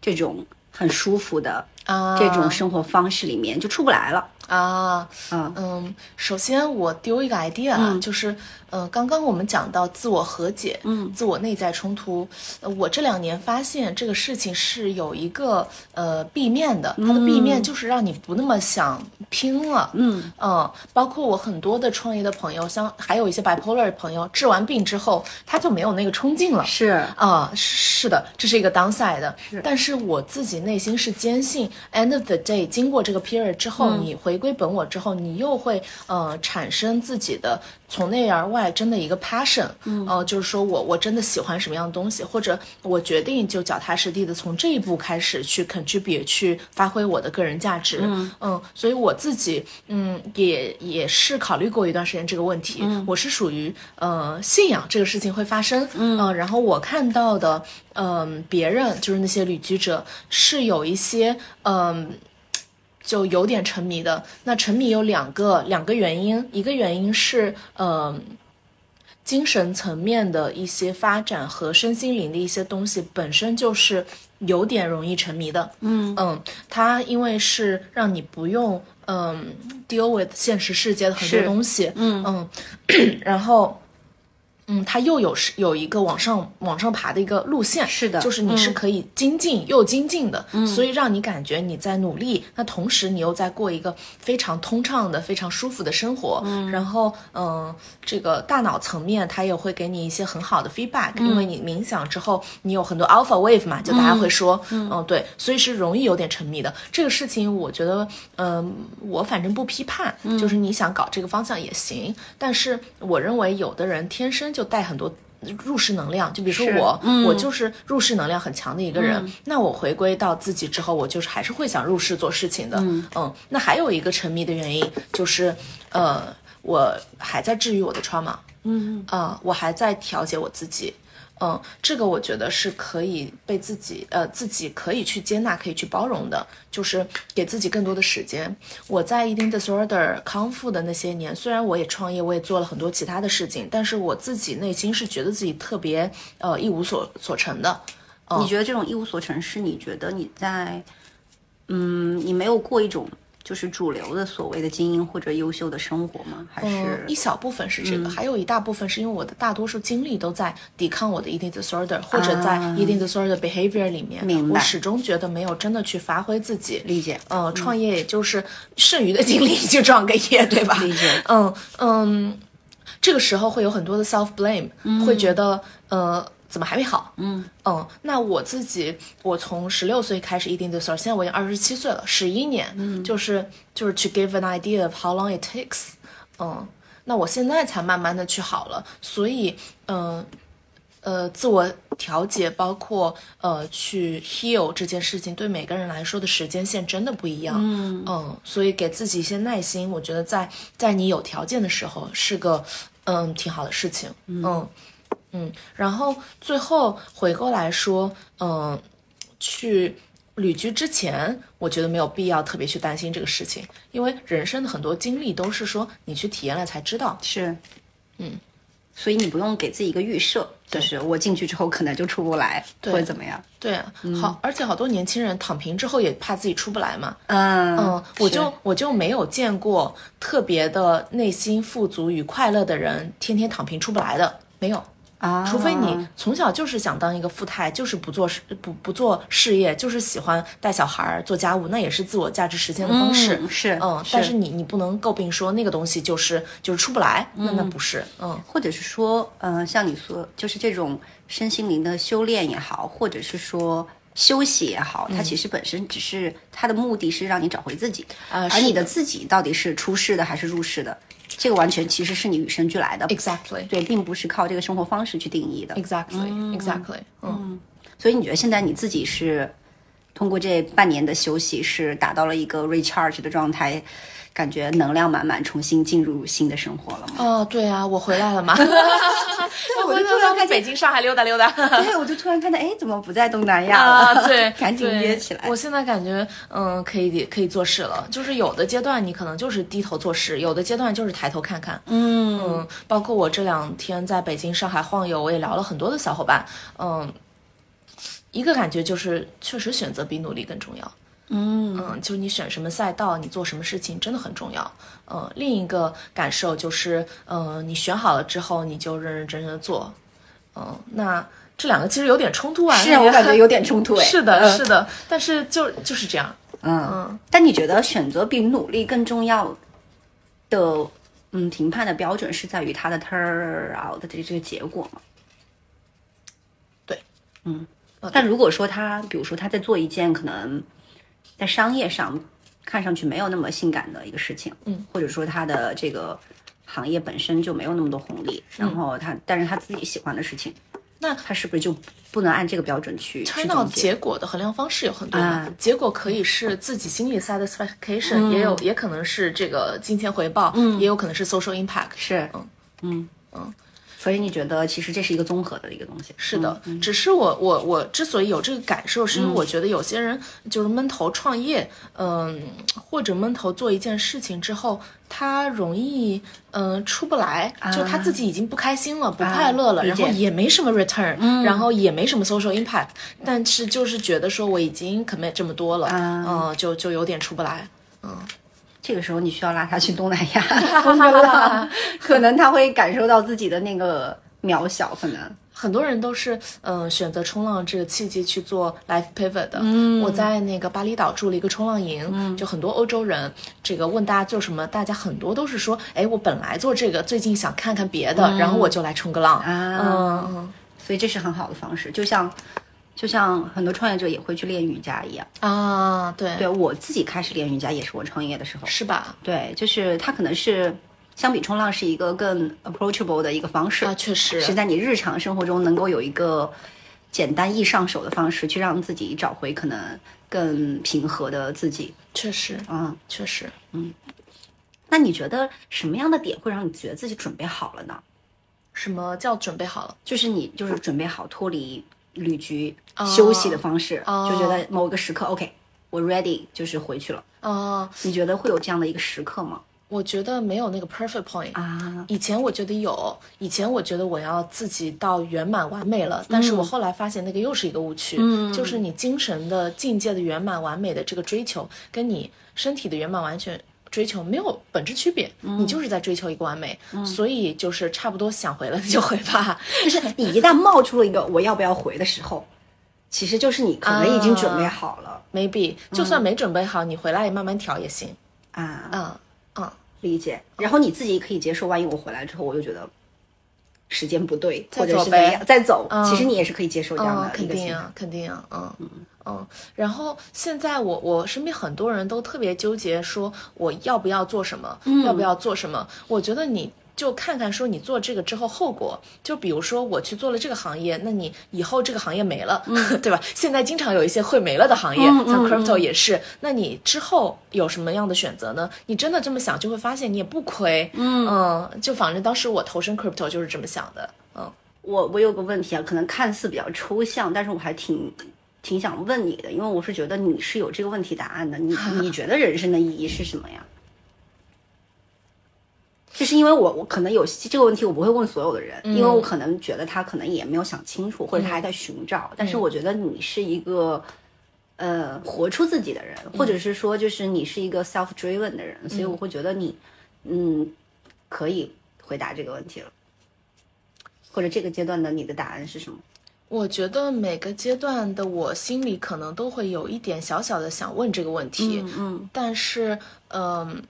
这种很舒服的啊这种生活方式里面，就出不来了啊？嗯嗯，首先我丢一个 idea 啊，就是。嗯，刚刚我们讲到自我和解，嗯，自我内在冲突，呃，我这两年发现这个事情是有一个呃避面的，它的避面就是让你不那么想拼了，嗯。嗯，包括我很多的创业的朋友，像还有一些 bipolar 朋友，治完病之后他就没有那个冲劲了，是。啊，是的，这是一个 downside 的，但是我自己内心是坚信，end of the day，经过这个 period 之后，你回归本我之后，你又会呃产生自己的。从内而外，真的一个 passion，嗯，呃，就是说我我真的喜欢什么样的东西，或者我决定就脚踏实地的从这一步开始去 contribute，去发挥我的个人价值，嗯。嗯，所以我自己，嗯，也也是考虑过一段时间这个问题，我是属于呃信仰这个事情会发生，嗯，然后我看到的，嗯，别人就是那些旅居者是有一些，嗯。就有点沉迷的，那沉迷有两个两个原因，一个原因是，嗯，精神层面的一些发展和身心灵的一些东西本身就是有点容易沉迷的，嗯。嗯，它因为是让你不用嗯 deal with 现实世界的很多东西，嗯。嗯，然后。嗯，它又有是有一个往上往上爬的一个路线，是的就是你是可以精进又精进的，所以让你感觉你在努力，那同时你又在过一个非常通畅的、非常舒服的生活，然后嗯，这个大脑层面它也会给你一些很好的 feedback，因为你冥想之后你有很多 alpha wave 嘛，就大家会说，嗯。对，所以是容易有点沉迷的。这个事情，我觉得嗯，我反正不批判，就是你想搞这个方向也行，但是我认为有的人天生就带很多入世能量，就比如说我，嗯我就是入世能量很强的一个人。那我回归到自己之后，我就是还是会想入世做事情的。嗯那还有一个沉迷的原因就是，呃，我还在治愈我的 trauma。嗯啊、我还在调节我自己。嗯，这个我觉得是可以被自己呃自己可以去接纳，可以去包容的，就是给自己更多的时间。我在 eating disorder 康复的那些年，虽然我也创业，我也做了很多其他的事情，但是我自己内心是觉得自己特别呃一无所所成的。你觉得这种一无所成，是你觉得你在，嗯，你没有过一种就是主流的所谓的精英或者优秀的生活吗？还嗯是，一小部分是这个，还有一大部分是因为我的大多数精力都在抵抗我的 eating disorder，或者在 eating disorder behavior 里面。啊明白我始终觉得没有真的去发挥自己。理解？呃，创业也就是剩余的精力就创个业，对吧？理解嗯嗯，这个时候会有很多的 self blame，、会觉得呃。怎么还没好？嗯嗯，那我自己，我从十六岁开始 eating disorder，现在我已经二十七岁了，十一年，嗯，就是就是 to give an idea of how long it takes，嗯，那我现在才慢慢的去好了，所以嗯呃，自我调节，包括呃去 heal 这件事情，对每个人来说的时间线真的不一样。嗯所以给自己一些耐心，我觉得在在你有条件的时候是个嗯挺好的事情。嗯嗯，然后最后回过来说，嗯，去。旅居之前，我觉得没有必要特别去担心这个事情，因为人生的很多经历都是说你去体验了才知道。是，嗯，所以你不用给自己一个预设，就是我进去之后可能就出不来，或者怎么样。对啊，好，而且好多年轻人躺平之后也怕自己出不来嘛。嗯嗯，我就我就没有见过特别的内心富足与快乐的人天天躺平出不来的，没有。啊，除非你从小就是想当一个富太，就是不做事不不做事业，就是喜欢带小孩儿做家务，那也是自我价值实现的方式。嗯是嗯，是。但是你你不能诟病说那个东西就是就是出不来，那那不是，嗯。或者是说，呃，像你说，就是这种身心灵的修炼也好，或者是说休息也好，它其实本身只是它的目的是让你找回自己，而你的自己到底是出世的还是入世的，这个完全其实是你与生俱来的，，exactly。对，并不是靠这个生活方式去定义的。exactly exactly，嗯。所以你觉得现在你自己是通过这半年的休息，是达到了一个 recharge 的状态，感觉能量满满，重新进入新的生活了吗？哦，对啊，我回来了嘛，我我就回头到突然看北京、上海溜达溜达。对，我就突然看到，哎，怎么不在东南亚了？啊，对，赶紧约起来。我现在感觉，嗯，可以可以做事了。就是有的阶段你可能就是低头做事，有的阶段就是抬头看看。嗯嗯，包括我这两天在北京、上海晃悠，我也聊了很多的小伙伴。嗯，一个感觉就是，确实选择比努力更重要。嗯嗯，就是你选什么赛道，你做什么事情真的很重要。嗯，另一个感受就是，嗯，你选好了之后，你就认认真真的做。嗯，那这两个其实有点冲突啊。是啊，我感觉有点冲突 哎。是的，嗯是的，但是就就是这样。嗯嗯，但你觉得选择比努力更重要的，嗯，评判的标准是在于它的 turn out 的这这个结果吗？对，嗯呃，但如果说他，比如说他在做一件可能在商业上看上去没有那么性感的一个事情，嗯，或者说他的这个行业本身就没有那么多红利，然后他但是他自己喜欢的事情，嗯那他是不是就不能按这个标准去去 turn 总 out 结？果的衡量方式有很多嘛，啊结果可以是自己心里 satisfaction，、也有也可能是这个金钱回报，嗯。也有可能是 social impact。是，嗯。嗯。嗯，所以你觉得其实这是一个综合的一个东西？是的，只是我我我之所以有这个感受，是因为我觉得有些人就是闷头创业，嗯，或者闷头做一件事情之后，他容易嗯出不来，就他自己已经不开心了，不快乐了，然后也没什么 return，、然后也没什么 social impact，但是就是觉得说我已经 commit 这么多了，嗯，就就有点出不来。这个时候你需要拉他去东南亚风筝浪，可能他会感受到自己的那个渺小，可能。很多人都是嗯、呃选择冲浪这个契机去做 life pivot 的。嗯，我在那个巴厘岛住了一个冲浪营，就很多欧洲人，这个问大家做什么，大家很多都是说，哎，我本来做这个，最近想看看别的，然后我就来冲个浪。啊。所以这是很好的方式，就像就像很多创业者也会去练瑜伽一样。啊，对对我自己开始练瑜伽也是我创业的时候，是吧？对，就是它可能是相比冲浪是一个更 approachable 的一个方式，啊，确实是在你日常生活中能够有一个简单易上手的方式，去让自己找回可能更平和的自己。确实嗯，确实。嗯那你觉得什么样的点会让你觉得自己准备好了呢？什么叫准备好了？就是你就是准备好脱离旅居、哦休息的方式，哦就觉得某个时刻 OK，我 ready 就是回去了。哦、你觉得会有这样的一个时刻吗？我觉得没有那个 perfect point 啊，以前我觉得有，以前我觉得我要自己到圆满完美了，但是我后来发现那个又是一个误区，嗯。就是你精神的境界的圆满完美的这个追求，跟你身体的圆满完全追求没有本质区别，嗯你就是在追求一个完美，所以就是差不多想回了就回吧。就是你一旦冒出了一个我要不要回的时候，其实就是你可能已经准备啊好了 maybe 就算没准备好，你回来也慢慢调也行。啊嗯嗯，理解。然后你自己也可以接受，万一我回来之后我又觉得时间不对，或者是怎样，再走，嗯其实你也是可以接受这样嗯，的一个。肯定啊，肯定啊，嗯嗯。然后现在我我身边很多人都特别纠结，说我要不要做什么，嗯要不要做什么？我觉得你。就看看说你做这个之后后果，就比如说我去做了这个行业，那你以后这个行业没了，对吧？现在经常有一些会没了的行业，嗯像 crypto 也是。那你之后有什么样的选择呢？你真的这么想，就会发现你也不亏。嗯就反正当时我投身 crypto 就是这么想的。嗯我我有个问题啊，可能看似比较抽象，但是我还挺挺想问你的，因为我是觉得你是有这个问题答案的。你 你觉得人生的意义是什么呀？就是因为我我可能有这个问题，我不会问所有的人，因为我可能觉得他可能也没有想清楚，或者他还在寻找。但是我觉得你是一个呃活出自己的人，或者是说就是你是一个 self driven 的人，所以我会觉得你嗯可以回答这个问题了。或者这个阶段的你的答案是什么？我觉得每个阶段的我心里可能都会有一点小小的想问这个问题，嗯。但是，嗯、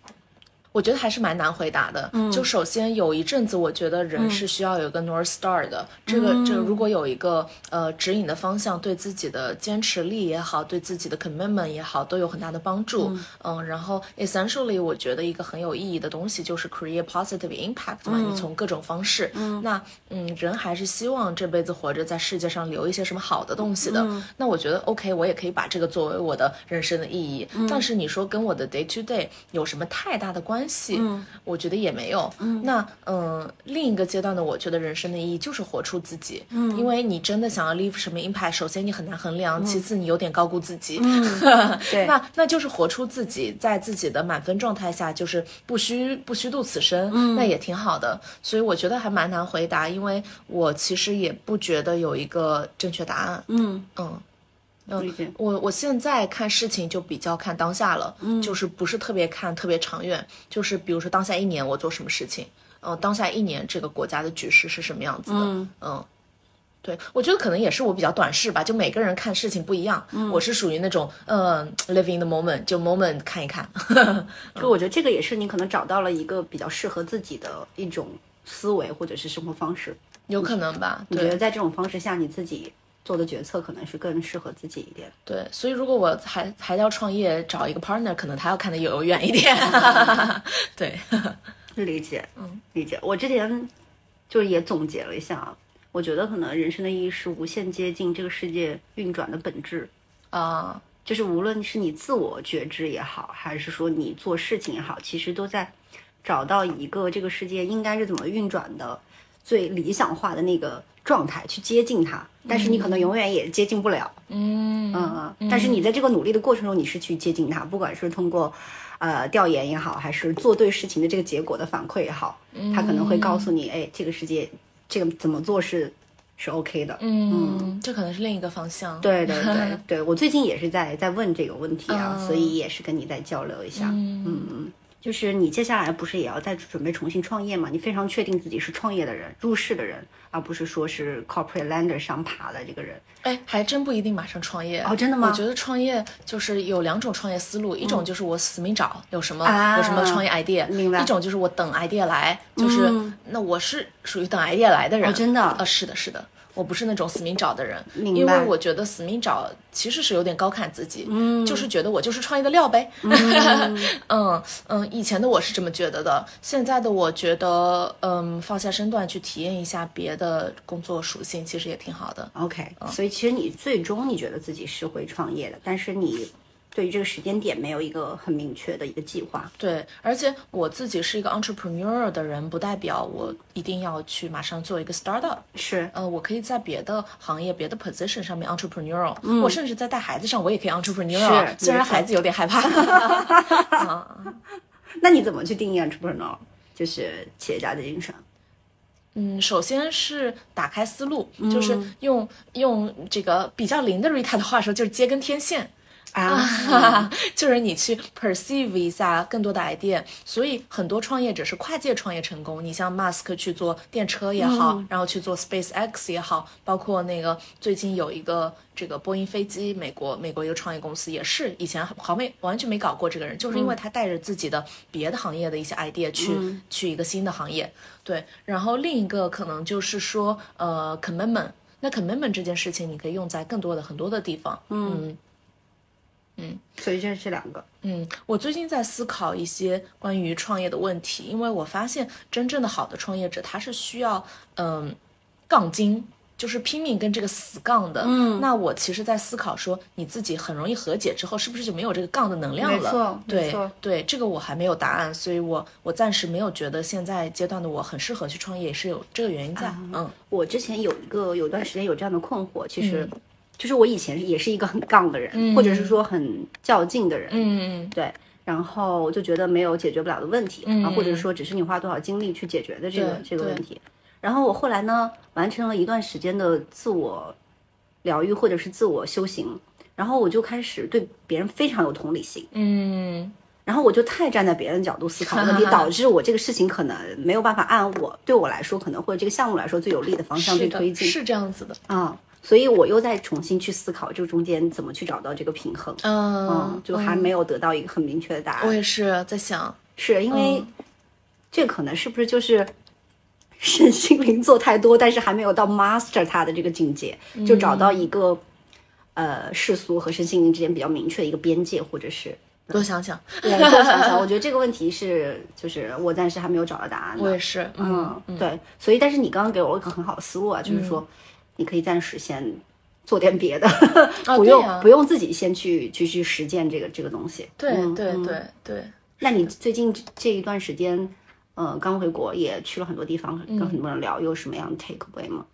我觉得还是蛮难回答的。就首先有一阵子，我觉得人是需要有一个 north star 的。这个这个，如果有一个呃指引的方向，对自己的坚持力也好，对自己的 commitment 也好，都有很大的帮助。嗯然后 essentially，我觉得一个很有意义的东西就是 create positive impact 嘛。你从各种方式，那嗯，人还是希望这辈子活着在世界上留一些什么好的东西的。那我觉得 OK，我也可以把这个作为我的人生的意义。但是你说跟我的 day to day 有什么太大的关系？我觉得也没有。那嗯，另一个阶段的我觉得人生的意义就是活出自己。因为你真的想要 leave 什么 impact，首先你很难衡量，其次你有点高估自己。对那那就是活出自己，在自己的满分状态下，就是不虚不虚度此生，那也挺好的。所以我觉得还蛮难回答，因为我其实也不觉得有一个正确答案。嗯嗯。理解。我我现在看事情就比较看当下了，嗯。就是不是特别看特别长远，就是比如说当下一年我做什么事情，呃，当下一年这个国家的局势是什么样子的，嗯。对，我觉得可能也是我比较短视吧，就每个人看事情不一样，嗯。我是属于那种嗯、live in the moment，就 moment 看一看，就我觉得这个也是你可能找到了一个比较适合自己的一种思维或者是生活方式。有可能吧，对你觉得在这种方式下，你自己做的决策可能是更适合自己一点？对，所以如果我还还要创业，找一个 partner，可能他要看得有远一点，对，理解，嗯，理解。我之前就是也总结了一下啊，我觉得可能人生的意义是无限接近这个世界运转的本质。啊、就是无论是你自我觉知也好，还是说你做事情也好，其实都在找到一个这个世界应该是怎么运转的最理想化的那个状态去接近它。但是你可能永远也接近不了，嗯嗯嗯。但是你在这个努力的过程中，你是去接近它，不管是通过呃调研也好，还是做对事情的这个结果的反馈也好，他可能会告诉你，哎，这个世界这个怎么做是是 OK 的。嗯，这可能是另一个方向，对对对对，我最近也是在在问这个问题啊，嗯所以也是跟你在交流一下。嗯嗯嗯，就是你接下来不是也要再准备重新创业吗？你非常确定自己是创业的人，入市的人，而不是说是 corporate lander 上爬的这个人。哎，还真不一定马上创业哦真的吗嗯我觉得创业就是有两种创业思路，一种就是我死命找有什么、啊有什么创业 idea，明白嗯一种就是我等 idea 来，就是、那我是属于等 idea 来的人。哦真的呃，是的，是的。我不是那种死命找的人，因为我觉得死命找其实是有点高看自己，嗯，就是觉得我就是创业的料呗，嗯。嗯，以前的我是这么觉得的，现在的我觉得，嗯，放下身段去体验一下别的工作属性，其实也挺好的。OK，、所以其实你最终你觉得自己是会创业的，但是你对于这个时间点没有一个很明确的一个计划。对，而且我自己是一个 entrepreneur 的人，不代表我一定要去马上做一个 startup。是，呃，我可以在别的行业、别的 position 上面 entrepreneurial，、我甚至在带孩子上，我也可以 entrepreneurial，虽然孩子有点害怕。那你怎么去定义 entrepreneur？就是企业家的精神。嗯，首先是打开思路，就是用用这个比较灵的 Rita 的话说，就是接根天线。啊，就是你去 perceive 一下更多的 idea，所以很多创业者是跨界创业成功。你像 Musk 去做电车也好，然后去做 SpaceX 也好，包括那个最近有一个这个波音飞机，美国美国一个创业公司也是以前好没完全没搞过这个人，就是因为他带着自己的别的行业的一些 idea 去、去一个新的行业。对，然后另一个可能就是说呃 commitment。那 commitment 这件事情，你可以用在更多的很多的地方。嗯所以这是这两个。嗯，我最近在思考一些关于创业的问题，因为我发现真正的好的创业者，他是需要嗯杠精，就是拼命跟这个死杠的。嗯，那我其实，在思考说，你自己很容易和解之后，是不是就没有这个杠的能量了？没错对错对，这个我还没有答案，所以我我暂时没有觉得现在阶段的我很适合去创业，也是有这个原因在。嗯我之前有一个有段时间有这样的困惑，其实、就是我以前也是一个很杠的人，或者是说很较劲的人，嗯。对。然后我就觉得没有解决不了的问题，啊，或者说只是你花多少精力去解决的这个这个问题。然后我后来呢，完成了一段时间的自我疗愈或者是自我修行，然后我就开始对别人非常有同理心，嗯。然后我就太站在别人角度思考问题，导致我这个事情可能没有办法按我对我来说可能或者这个项目来说最有利的方向去，推进。是这样子的。啊、所以我又在重新去思考这中间怎么去找到这个平衡，嗯嗯，就还没有得到一个很明确的答案。我也是在想，是因为这可能是不是就是身心灵做太多，但是还没有到 master 它的这个境界，就找到一个、呃世俗和身心灵之间比较明确的一个边界，或者是。多想想。对，多想想，我觉得这个问题是，就是我暂时还没有找到答案的。我也是，嗯嗯，对，所以但是你刚刚给我一个很好的思路啊，就是说你可以暂时先做点别的，不用、哦对呀不用自己先去去去实践这个这个东西。对对对对，那你最近这这一段时间，呃，刚回国也去了很多地方，跟很多人聊，有什么样的 take away 吗？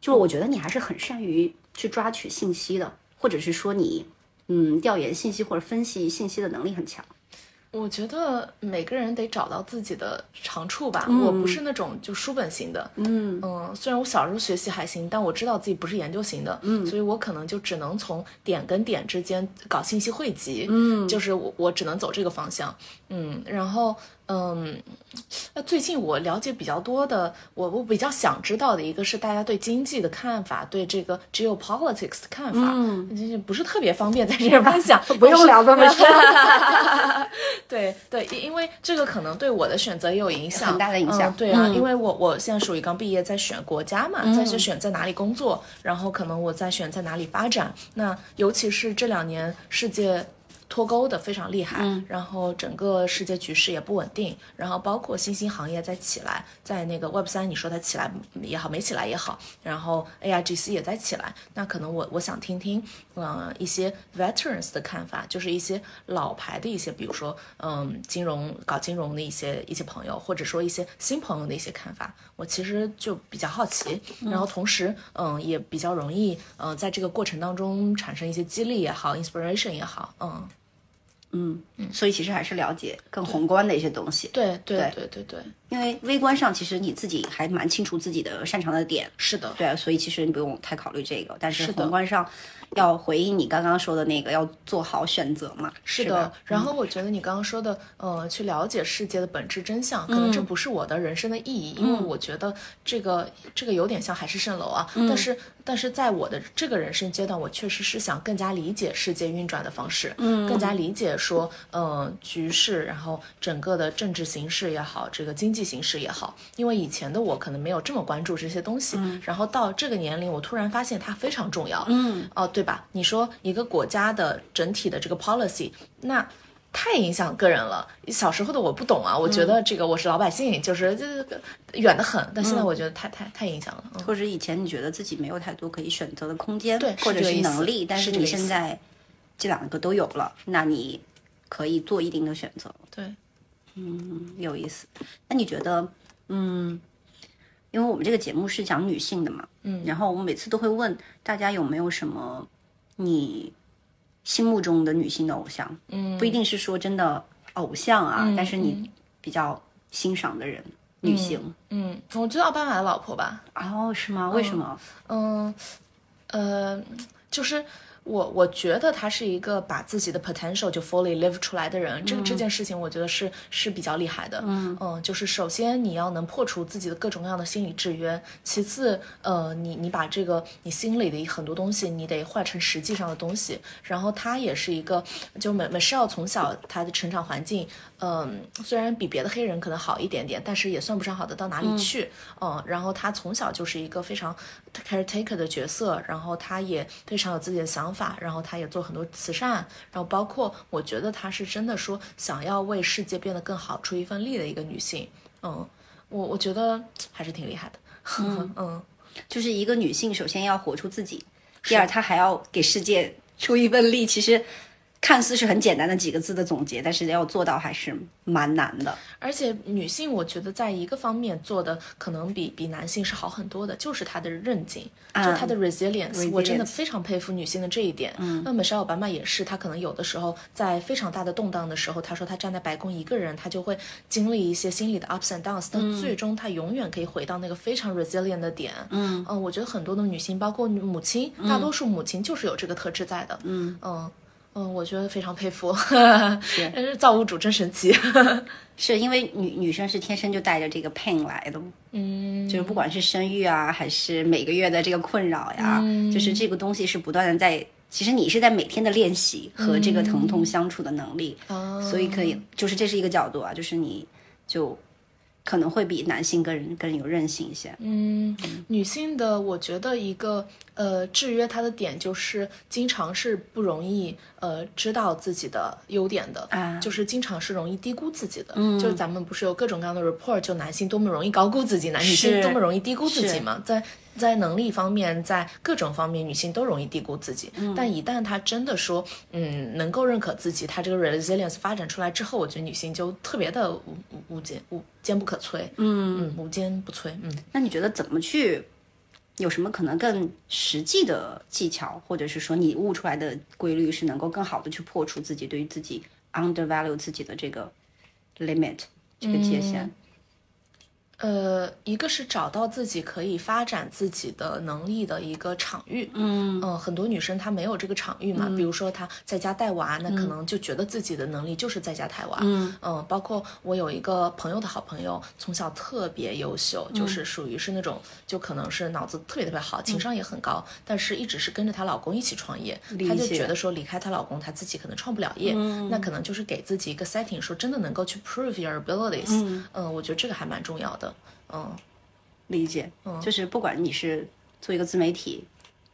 就是我觉得你还是很善于去抓取信息的，或者是说你嗯调研信息或者分析信息的能力很强。我觉得每个人得找到自己的长处吧。嗯。我不是那种就书本型的，嗯。虽然我小时候学习还行，但我知道自己不是研究型的，嗯，所以我可能就只能从点跟点之间搞信息汇集，嗯，就是我我只能走这个方向，嗯，然后嗯，那最近我了解比较多的，我我比较想知道的一个是大家对经济的看法，对这个 geopolitics 的看法，嗯，就是不是特别方便在这儿分享，不用聊这么深，对对，因因为这个可能对我的选择也有影响，很大的影响嗯对啊，因为我我现在属于刚毕业，在选国家嘛，在是选在哪里工作，然后可能我在选在哪里发展。那尤其是这两年世界。脱钩的非常厉害，然后整个世界局势也不稳定，然后包括新兴行业在起来，在那个 Web 三，你说它起来也好，没起来也好，然后 AIGC 也在起来，那可能我我想听听，呃，一些 veterans 的看法，就是一些老牌的一些，比如说，嗯，金融搞金融的一些一些朋友，或者说一些新朋友的一些看法，我其实就比较好奇，然后同时，嗯，也比较容易，呃，在这个过程当中产生一些激励也好，inspiration 也好，嗯。嗯。嗯，所以其实还是了解更宏观的一些东西。对对。对对对，因为微观上其实你自己还蛮清楚自己的擅长的点。是的，对，所以其实你不用太考虑这个，但是是的。宏观上要回应你刚刚说的那个，要做好选择嘛。是的然后我觉得你刚刚说的，呃，去了解世界的本质真相，可能这不是我的人生的意义，因为我觉得这个这个有点像海市蜃楼啊。但是但是在我的这个人生阶段，我确实是想更加理解世界运转的方式，嗯，更加理解说，呃，局势，然后整个的政治形势也好，这个经济形势也好，因为以前的我可能没有这么关注这些东西，然后到这个年龄，我突然发现它非常重要，嗯，哦，对吧？你说一个国家的整体的这个 policy，那。太影响个人了。小时候的我不懂啊，我觉得这个我是老百姓，就是这个远得很。但现在我觉得太太太影响了。嗯或者以前你觉得自己没有太多可以选择的空间，对或者是能力，但是你现在这两个都有了，那你可以做一定的选择。对，有意思。那你觉得，嗯，因为我们这个节目是讲女性的嘛，嗯，然后我每次都会问大家有没有什么你心目中的女性的偶像，嗯，不一定是说真的偶像啊，但是你比较欣赏的人，女性。嗯，我觉得奥巴马的老婆吧，哦，是吗？为什么？嗯，呃，就是我我觉得他是一个把自己的 potential 就 fully live 出来的人，这个这件事情我觉得是是比较厉害的。嗯就是首先你要能破除自己的各种各样的心理制约，其次，呃，你你把这个你心里的很多东西，你得换成实际上的东西。然后他也是一个，就美美少从小他的成长环境。嗯，虽然比别的黑人可能好一点点，但是也算不上好的到哪里去。嗯然后他从小就是一个非常 caretaker 的角色，然后他也非常有自己的想法，然后他也做很多慈善，然后包括我觉得她是真的说想要为世界变得更好出一份力的一个女性。嗯，我我觉得还是挺厉害的。嗯 嗯，就是一个女性，首先要活出自己，第二，她还要给世界出一份力。其实看似是很简单的几个字的总结，但是要做到还是蛮难的。而且女性我觉得在一个方面做的可能比比男性是好很多的，就是她的韧劲，就她的 resilience，、我真的非常佩服女性的这一点。嗯，那么 Michelle 奥巴马也是，她可能有的时候在非常大的动荡的时候，她说她站在白宫一个人，她就会经历一些心理的 ups and downs，但最终她永远可以回到那个非常 resilient 的点。嗯我觉得很多的女性，包括母亲，大多数母亲就是有这个特质在的。嗯嗯。嗯，我觉得非常佩服，是。造物主真神奇。是因为女女生是天生就带着这个 pain 来的，嗯，就是不管是生育啊，还是每个月的这个困扰呀，就是这个东西是不断的在，其实你是在每天的练习和这个疼痛相处的能力，所以可以，就是这是一个角度啊，就是你就可能会比男性更更有韧性一些，嗯，女性的我觉得一个呃制约她的点就是经常是不容易呃知道自己的优点的，啊就是经常是容易低估自己的。嗯，就是咱们不是有各种各样的 report，就男性多么容易高估自己，男女性多么容易低估自己嘛，在。在能力方面，在各种方面，女性都容易低估自己。但一旦她真的说，嗯，能够认可自己，她这个 resilience 发展出来之后，我觉得女性就特别的无无无坚无坚不可摧。嗯嗯，无坚不摧。嗯。那你觉得怎么去？有什么可能更实际的技巧，或者是说你悟出来的规律，是能够更好的去破除自己对于自己 undervalue 自己的这个 limit 这个界限？呃，一个是找到自己可以发展自己的能力的一个场域，嗯很多女生她没有这个场域嘛，比如说她在家带娃，那可能就觉得自己的能力就是在家带娃，嗯包括我有一个朋友的好朋友，从小特别优秀，就是属于是那种就可能是脑子特别特别好，情商也很高，但是一直是跟着她老公一起创业，她就觉得说离开她老公，她自己可能创不了业，那可能就是给自己一个 setting，说真的能够去 prove your abilities，嗯我觉得这个还蛮重要的。嗯，理解，就是不管你是做一个自媒体，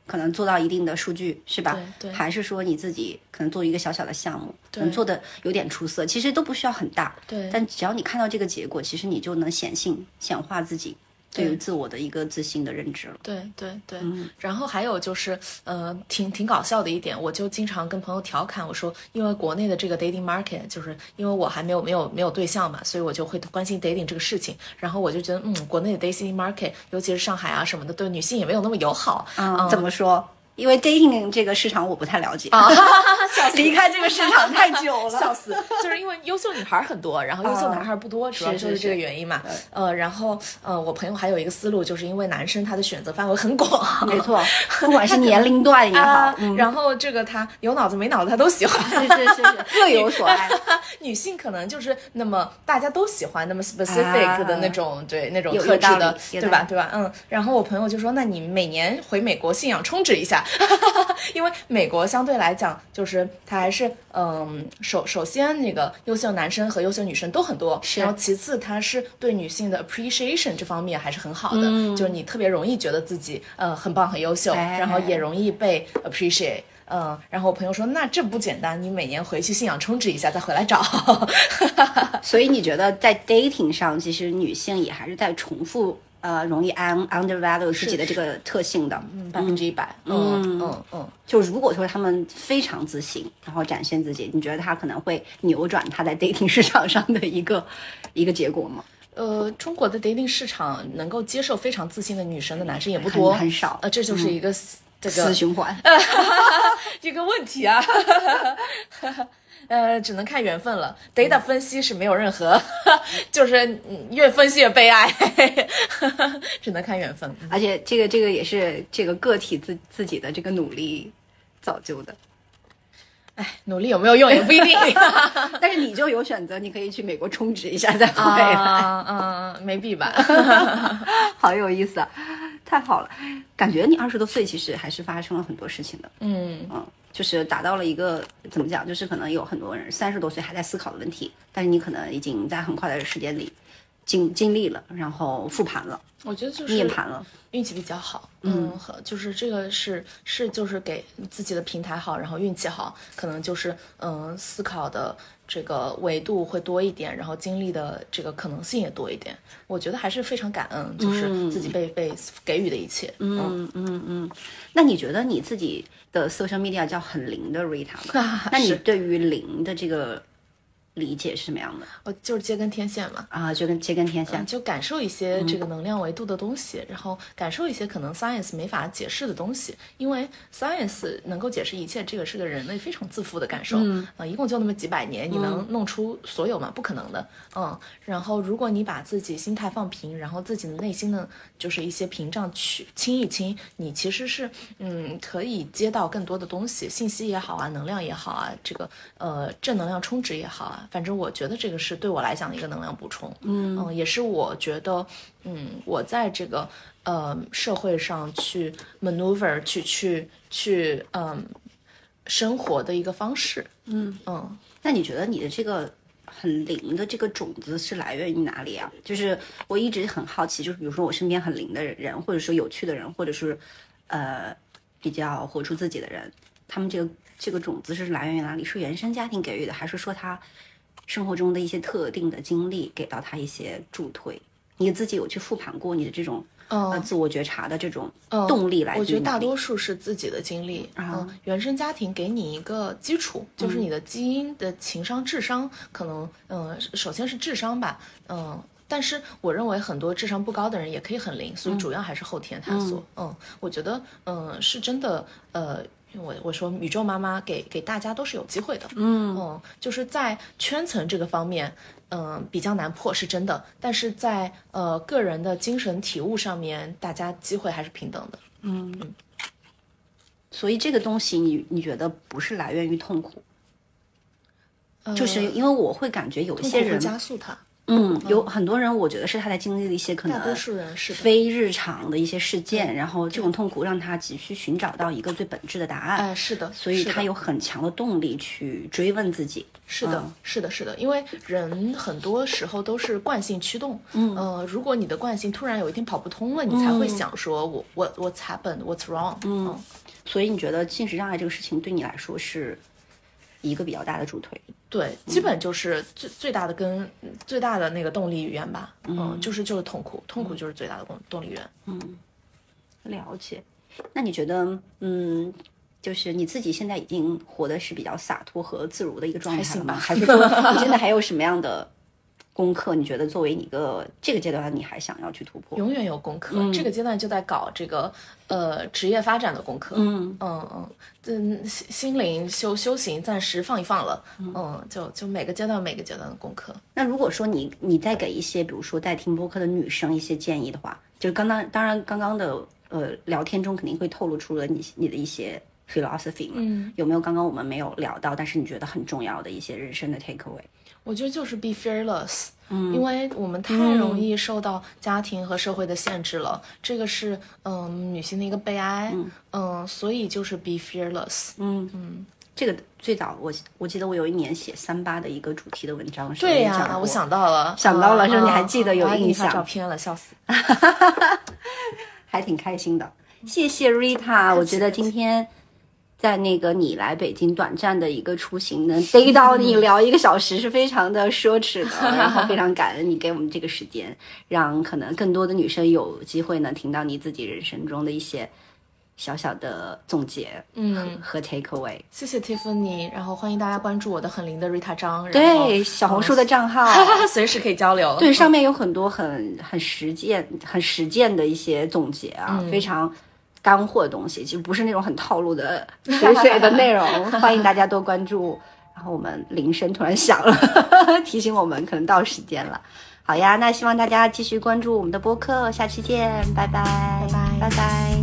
可能做到一定的数据，是吧？对对。还是说你自己可能做一个小小的项目，可能做的有点出色，其实都不需要很大。对。但只要你看到这个结果，其实你就能显性显化自己对于自我的一个自信的认知了。对对对，然后还有就是，呃，挺挺搞笑的一点，我就经常跟朋友调侃我说，因为国内的这个 dating market，就是因为我还没有没有没有对象嘛，所以我就会关心 dating 这个事情。然后我就觉得，嗯，国内的 dating market，尤其是上海啊什么的，对女性也没有那么友好。嗯，怎么说？因为 dating 这个市场我不太了解啊，离开这个市场太久了，笑死！就是因为优秀女孩很多，然后优秀男孩不多，主要就是这个原因嘛。呃，然后呃，我朋友还有一个思路，就是因为男生他的选择范围很广，没错，不管是年龄段也好，然后这个他有脑子没脑子他都喜欢，是 是是，各有所爱。女性可能就是那么大家都喜欢那么 specific 的那种对那种特质的，对吧？对吧？嗯。然后我朋友就说，那你每年回美国信仰充值一下。因为美国相对来讲，就是它还是嗯，首首先那个优秀男生和优秀女生都很多，然后其次它是对女性的 appreciation 这方面还是很好的，就是你特别容易觉得自己呃很棒很优秀，然后也容易被 appreciate，嗯，然后我朋友说那这不简单，你每年回去信仰充值一下再回来找，所以你觉得在 dating 上，其实女性也还是在重复。呃，容易 un undervalue 自己的这个特性的，百分之一百。嗯嗯嗯，就如果说他们非常自信，然后展现自己，你觉得他可能会扭转他在 dating 市场上的一个 一个结果吗？呃，中国的 dating 市场能够接受非常自信的女生的男生也不多，很少。呃，这就是一个这个死循环，一个问题啊。呃，只能看缘分了。data 分析是没有任何，就是越分析越悲哀，只能看缘分。而且这个这个也是这个个体自自己的这个努力造就的。哎，努力有没有用也不一定。但是你就有选择，你可以去美国充值一下再回来。嗯，没必吧？好有意思啊，太好了，感觉你二十多岁其实还是发生了很多事情的。嗯嗯。就是达到了一个怎么讲？就是可能有很多人三十多岁还在思考的问题，但是你可能已经在很快的时间里经经历了，然后复盘了。我觉得就是涅盘了，运气比较好。嗯，和就是这个是是就是给自己的平台好，然后运气好，可能就是嗯思考的这个维度会多一点，然后经历的这个可能性也多一点。我觉得还是非常感恩，就是自己被被给予的一切。嗯嗯嗯。那你觉得你自己？的 social media 叫很灵的 Rita，那你对于灵的这个？理解是什么样的？哦，就是接根天线嘛。啊，就跟接根天线，就感受一些这个能量维度的东西，然后感受一些可能 science 没法解释的东西。因为 science 能够解释一切，这个是个人类非常自负的感受。嗯，啊，一共就那么几百年，你能弄出所有吗？不可能的。嗯，然后如果你把自己心态放平，然后自己的内心的就是一些屏障去清一清，你其实是嗯可以接到更多的东西，信息也好啊，能量也好啊，这个呃正能量充值也好啊。反正我觉得这个是对我来讲的一个能量补充，嗯嗯，也是我觉得，嗯，我在这个呃社会上去 maneuver 去去去嗯生活的一个方式，嗯嗯。那你觉得你的这个很灵的这个种子是来源于哪里啊？就是我一直很好奇，就是比如说我身边很灵的人，或者说有趣的人，或者是呃比较活出自己的人，他们这个这个种子是来源于哪里？是原生家庭给予的，还是说他？生活中的一些特定的经历给到他一些助推，你自己有去复盘过你的这种呃自我觉察的这种动力来？我觉得大多数是自己的经历啊，原生家庭给你一个基础，就是你的基因的情商、智商，可能嗯，首先是智商吧，嗯，但是我认为很多智商不高的人也可以很灵，所以主要还是后天探索。嗯，我觉得嗯是真的呃。我我说宇宙妈妈给给大家都是有机会的，嗯。嗯，就是在圈层这个方面，嗯比较难破是真的，但是在呃个人的精神体悟上面，大家机会还是平等的，嗯嗯。所以这个东西，你你觉得不是来源于痛苦，就是因为我会感觉有一些人加速它。嗯，有很多人，我觉得是他在经历了一些可能大多数人是非日常的一些事件，然后这种痛苦让他急需寻找到一个最本质的答案。哎，是的，所以他有很强的动力去追问自己。是的，是的，是的，因为人很多时候都是惯性驱动。嗯，呃，如果你的惯性突然有一天跑不通了，你才会想说，我我 What's happened? What's wrong? 嗯，所以你觉得进食障碍这个事情对你来说是一个比较大的助推？对，基本就是最最大的跟最大的那个动力源吧，嗯，就是就是痛苦，痛苦就是最大的动动力源。嗯，了解。那你觉得，嗯，就是你自己现在已经活的是比较洒脱和自如的一个状态了吗？还是说，你真的还有什么样的功课？你觉得作为一个这个阶段，你还想要去突破？永远有功课，这个阶段就在搞这个呃职业发展的功课。嗯嗯嗯，嗯，心心灵修修行暂时放一放了。嗯，就就每个阶段每个阶段的功课。那如果说你你再给一些，比如说在听播客的女生一些建议的话，就是刚刚当然刚刚的呃聊天中肯定会透露出了你你的一些 philosophy 嘛，嗯，有没有刚刚我们没有聊到，但是你觉得很重要的一些人生的 take away？我觉得就是 be fearless，嗯，因为我们太容易受到家庭和社会的限制了，这个是嗯女性的一个悲哀，嗯。所以就是 be fearless，嗯嗯，这个最早我我记得我有一年写三八的一个主题的文章，对呀，我想到了，想到了，是你还记得有印象？照片了，笑死，还挺开心的，谢谢 Rita，我觉得今天。在那个你来北京短暂的一个出行，能逮到你聊一个小时是非常的奢侈的，然后非常感恩你给我们这个时间，让可能更多的女生有机会呢听到你自己人生中的一些小小的总结，嗯，和 take away。谢谢 Tiffany，然后欢迎大家关注我的很灵的 Rita 张，对小红书的账号，随时可以交流。对，上面有很多很很实践、很实践的一些总结啊，非常。干货的东西，其实不是那种很套路的水水的内容，欢迎大家多关注。然后我们铃声突然响了，提醒我们可能到时间了。好呀，那希望大家继续关注我们的播客，下期见，拜拜，拜拜，拜拜。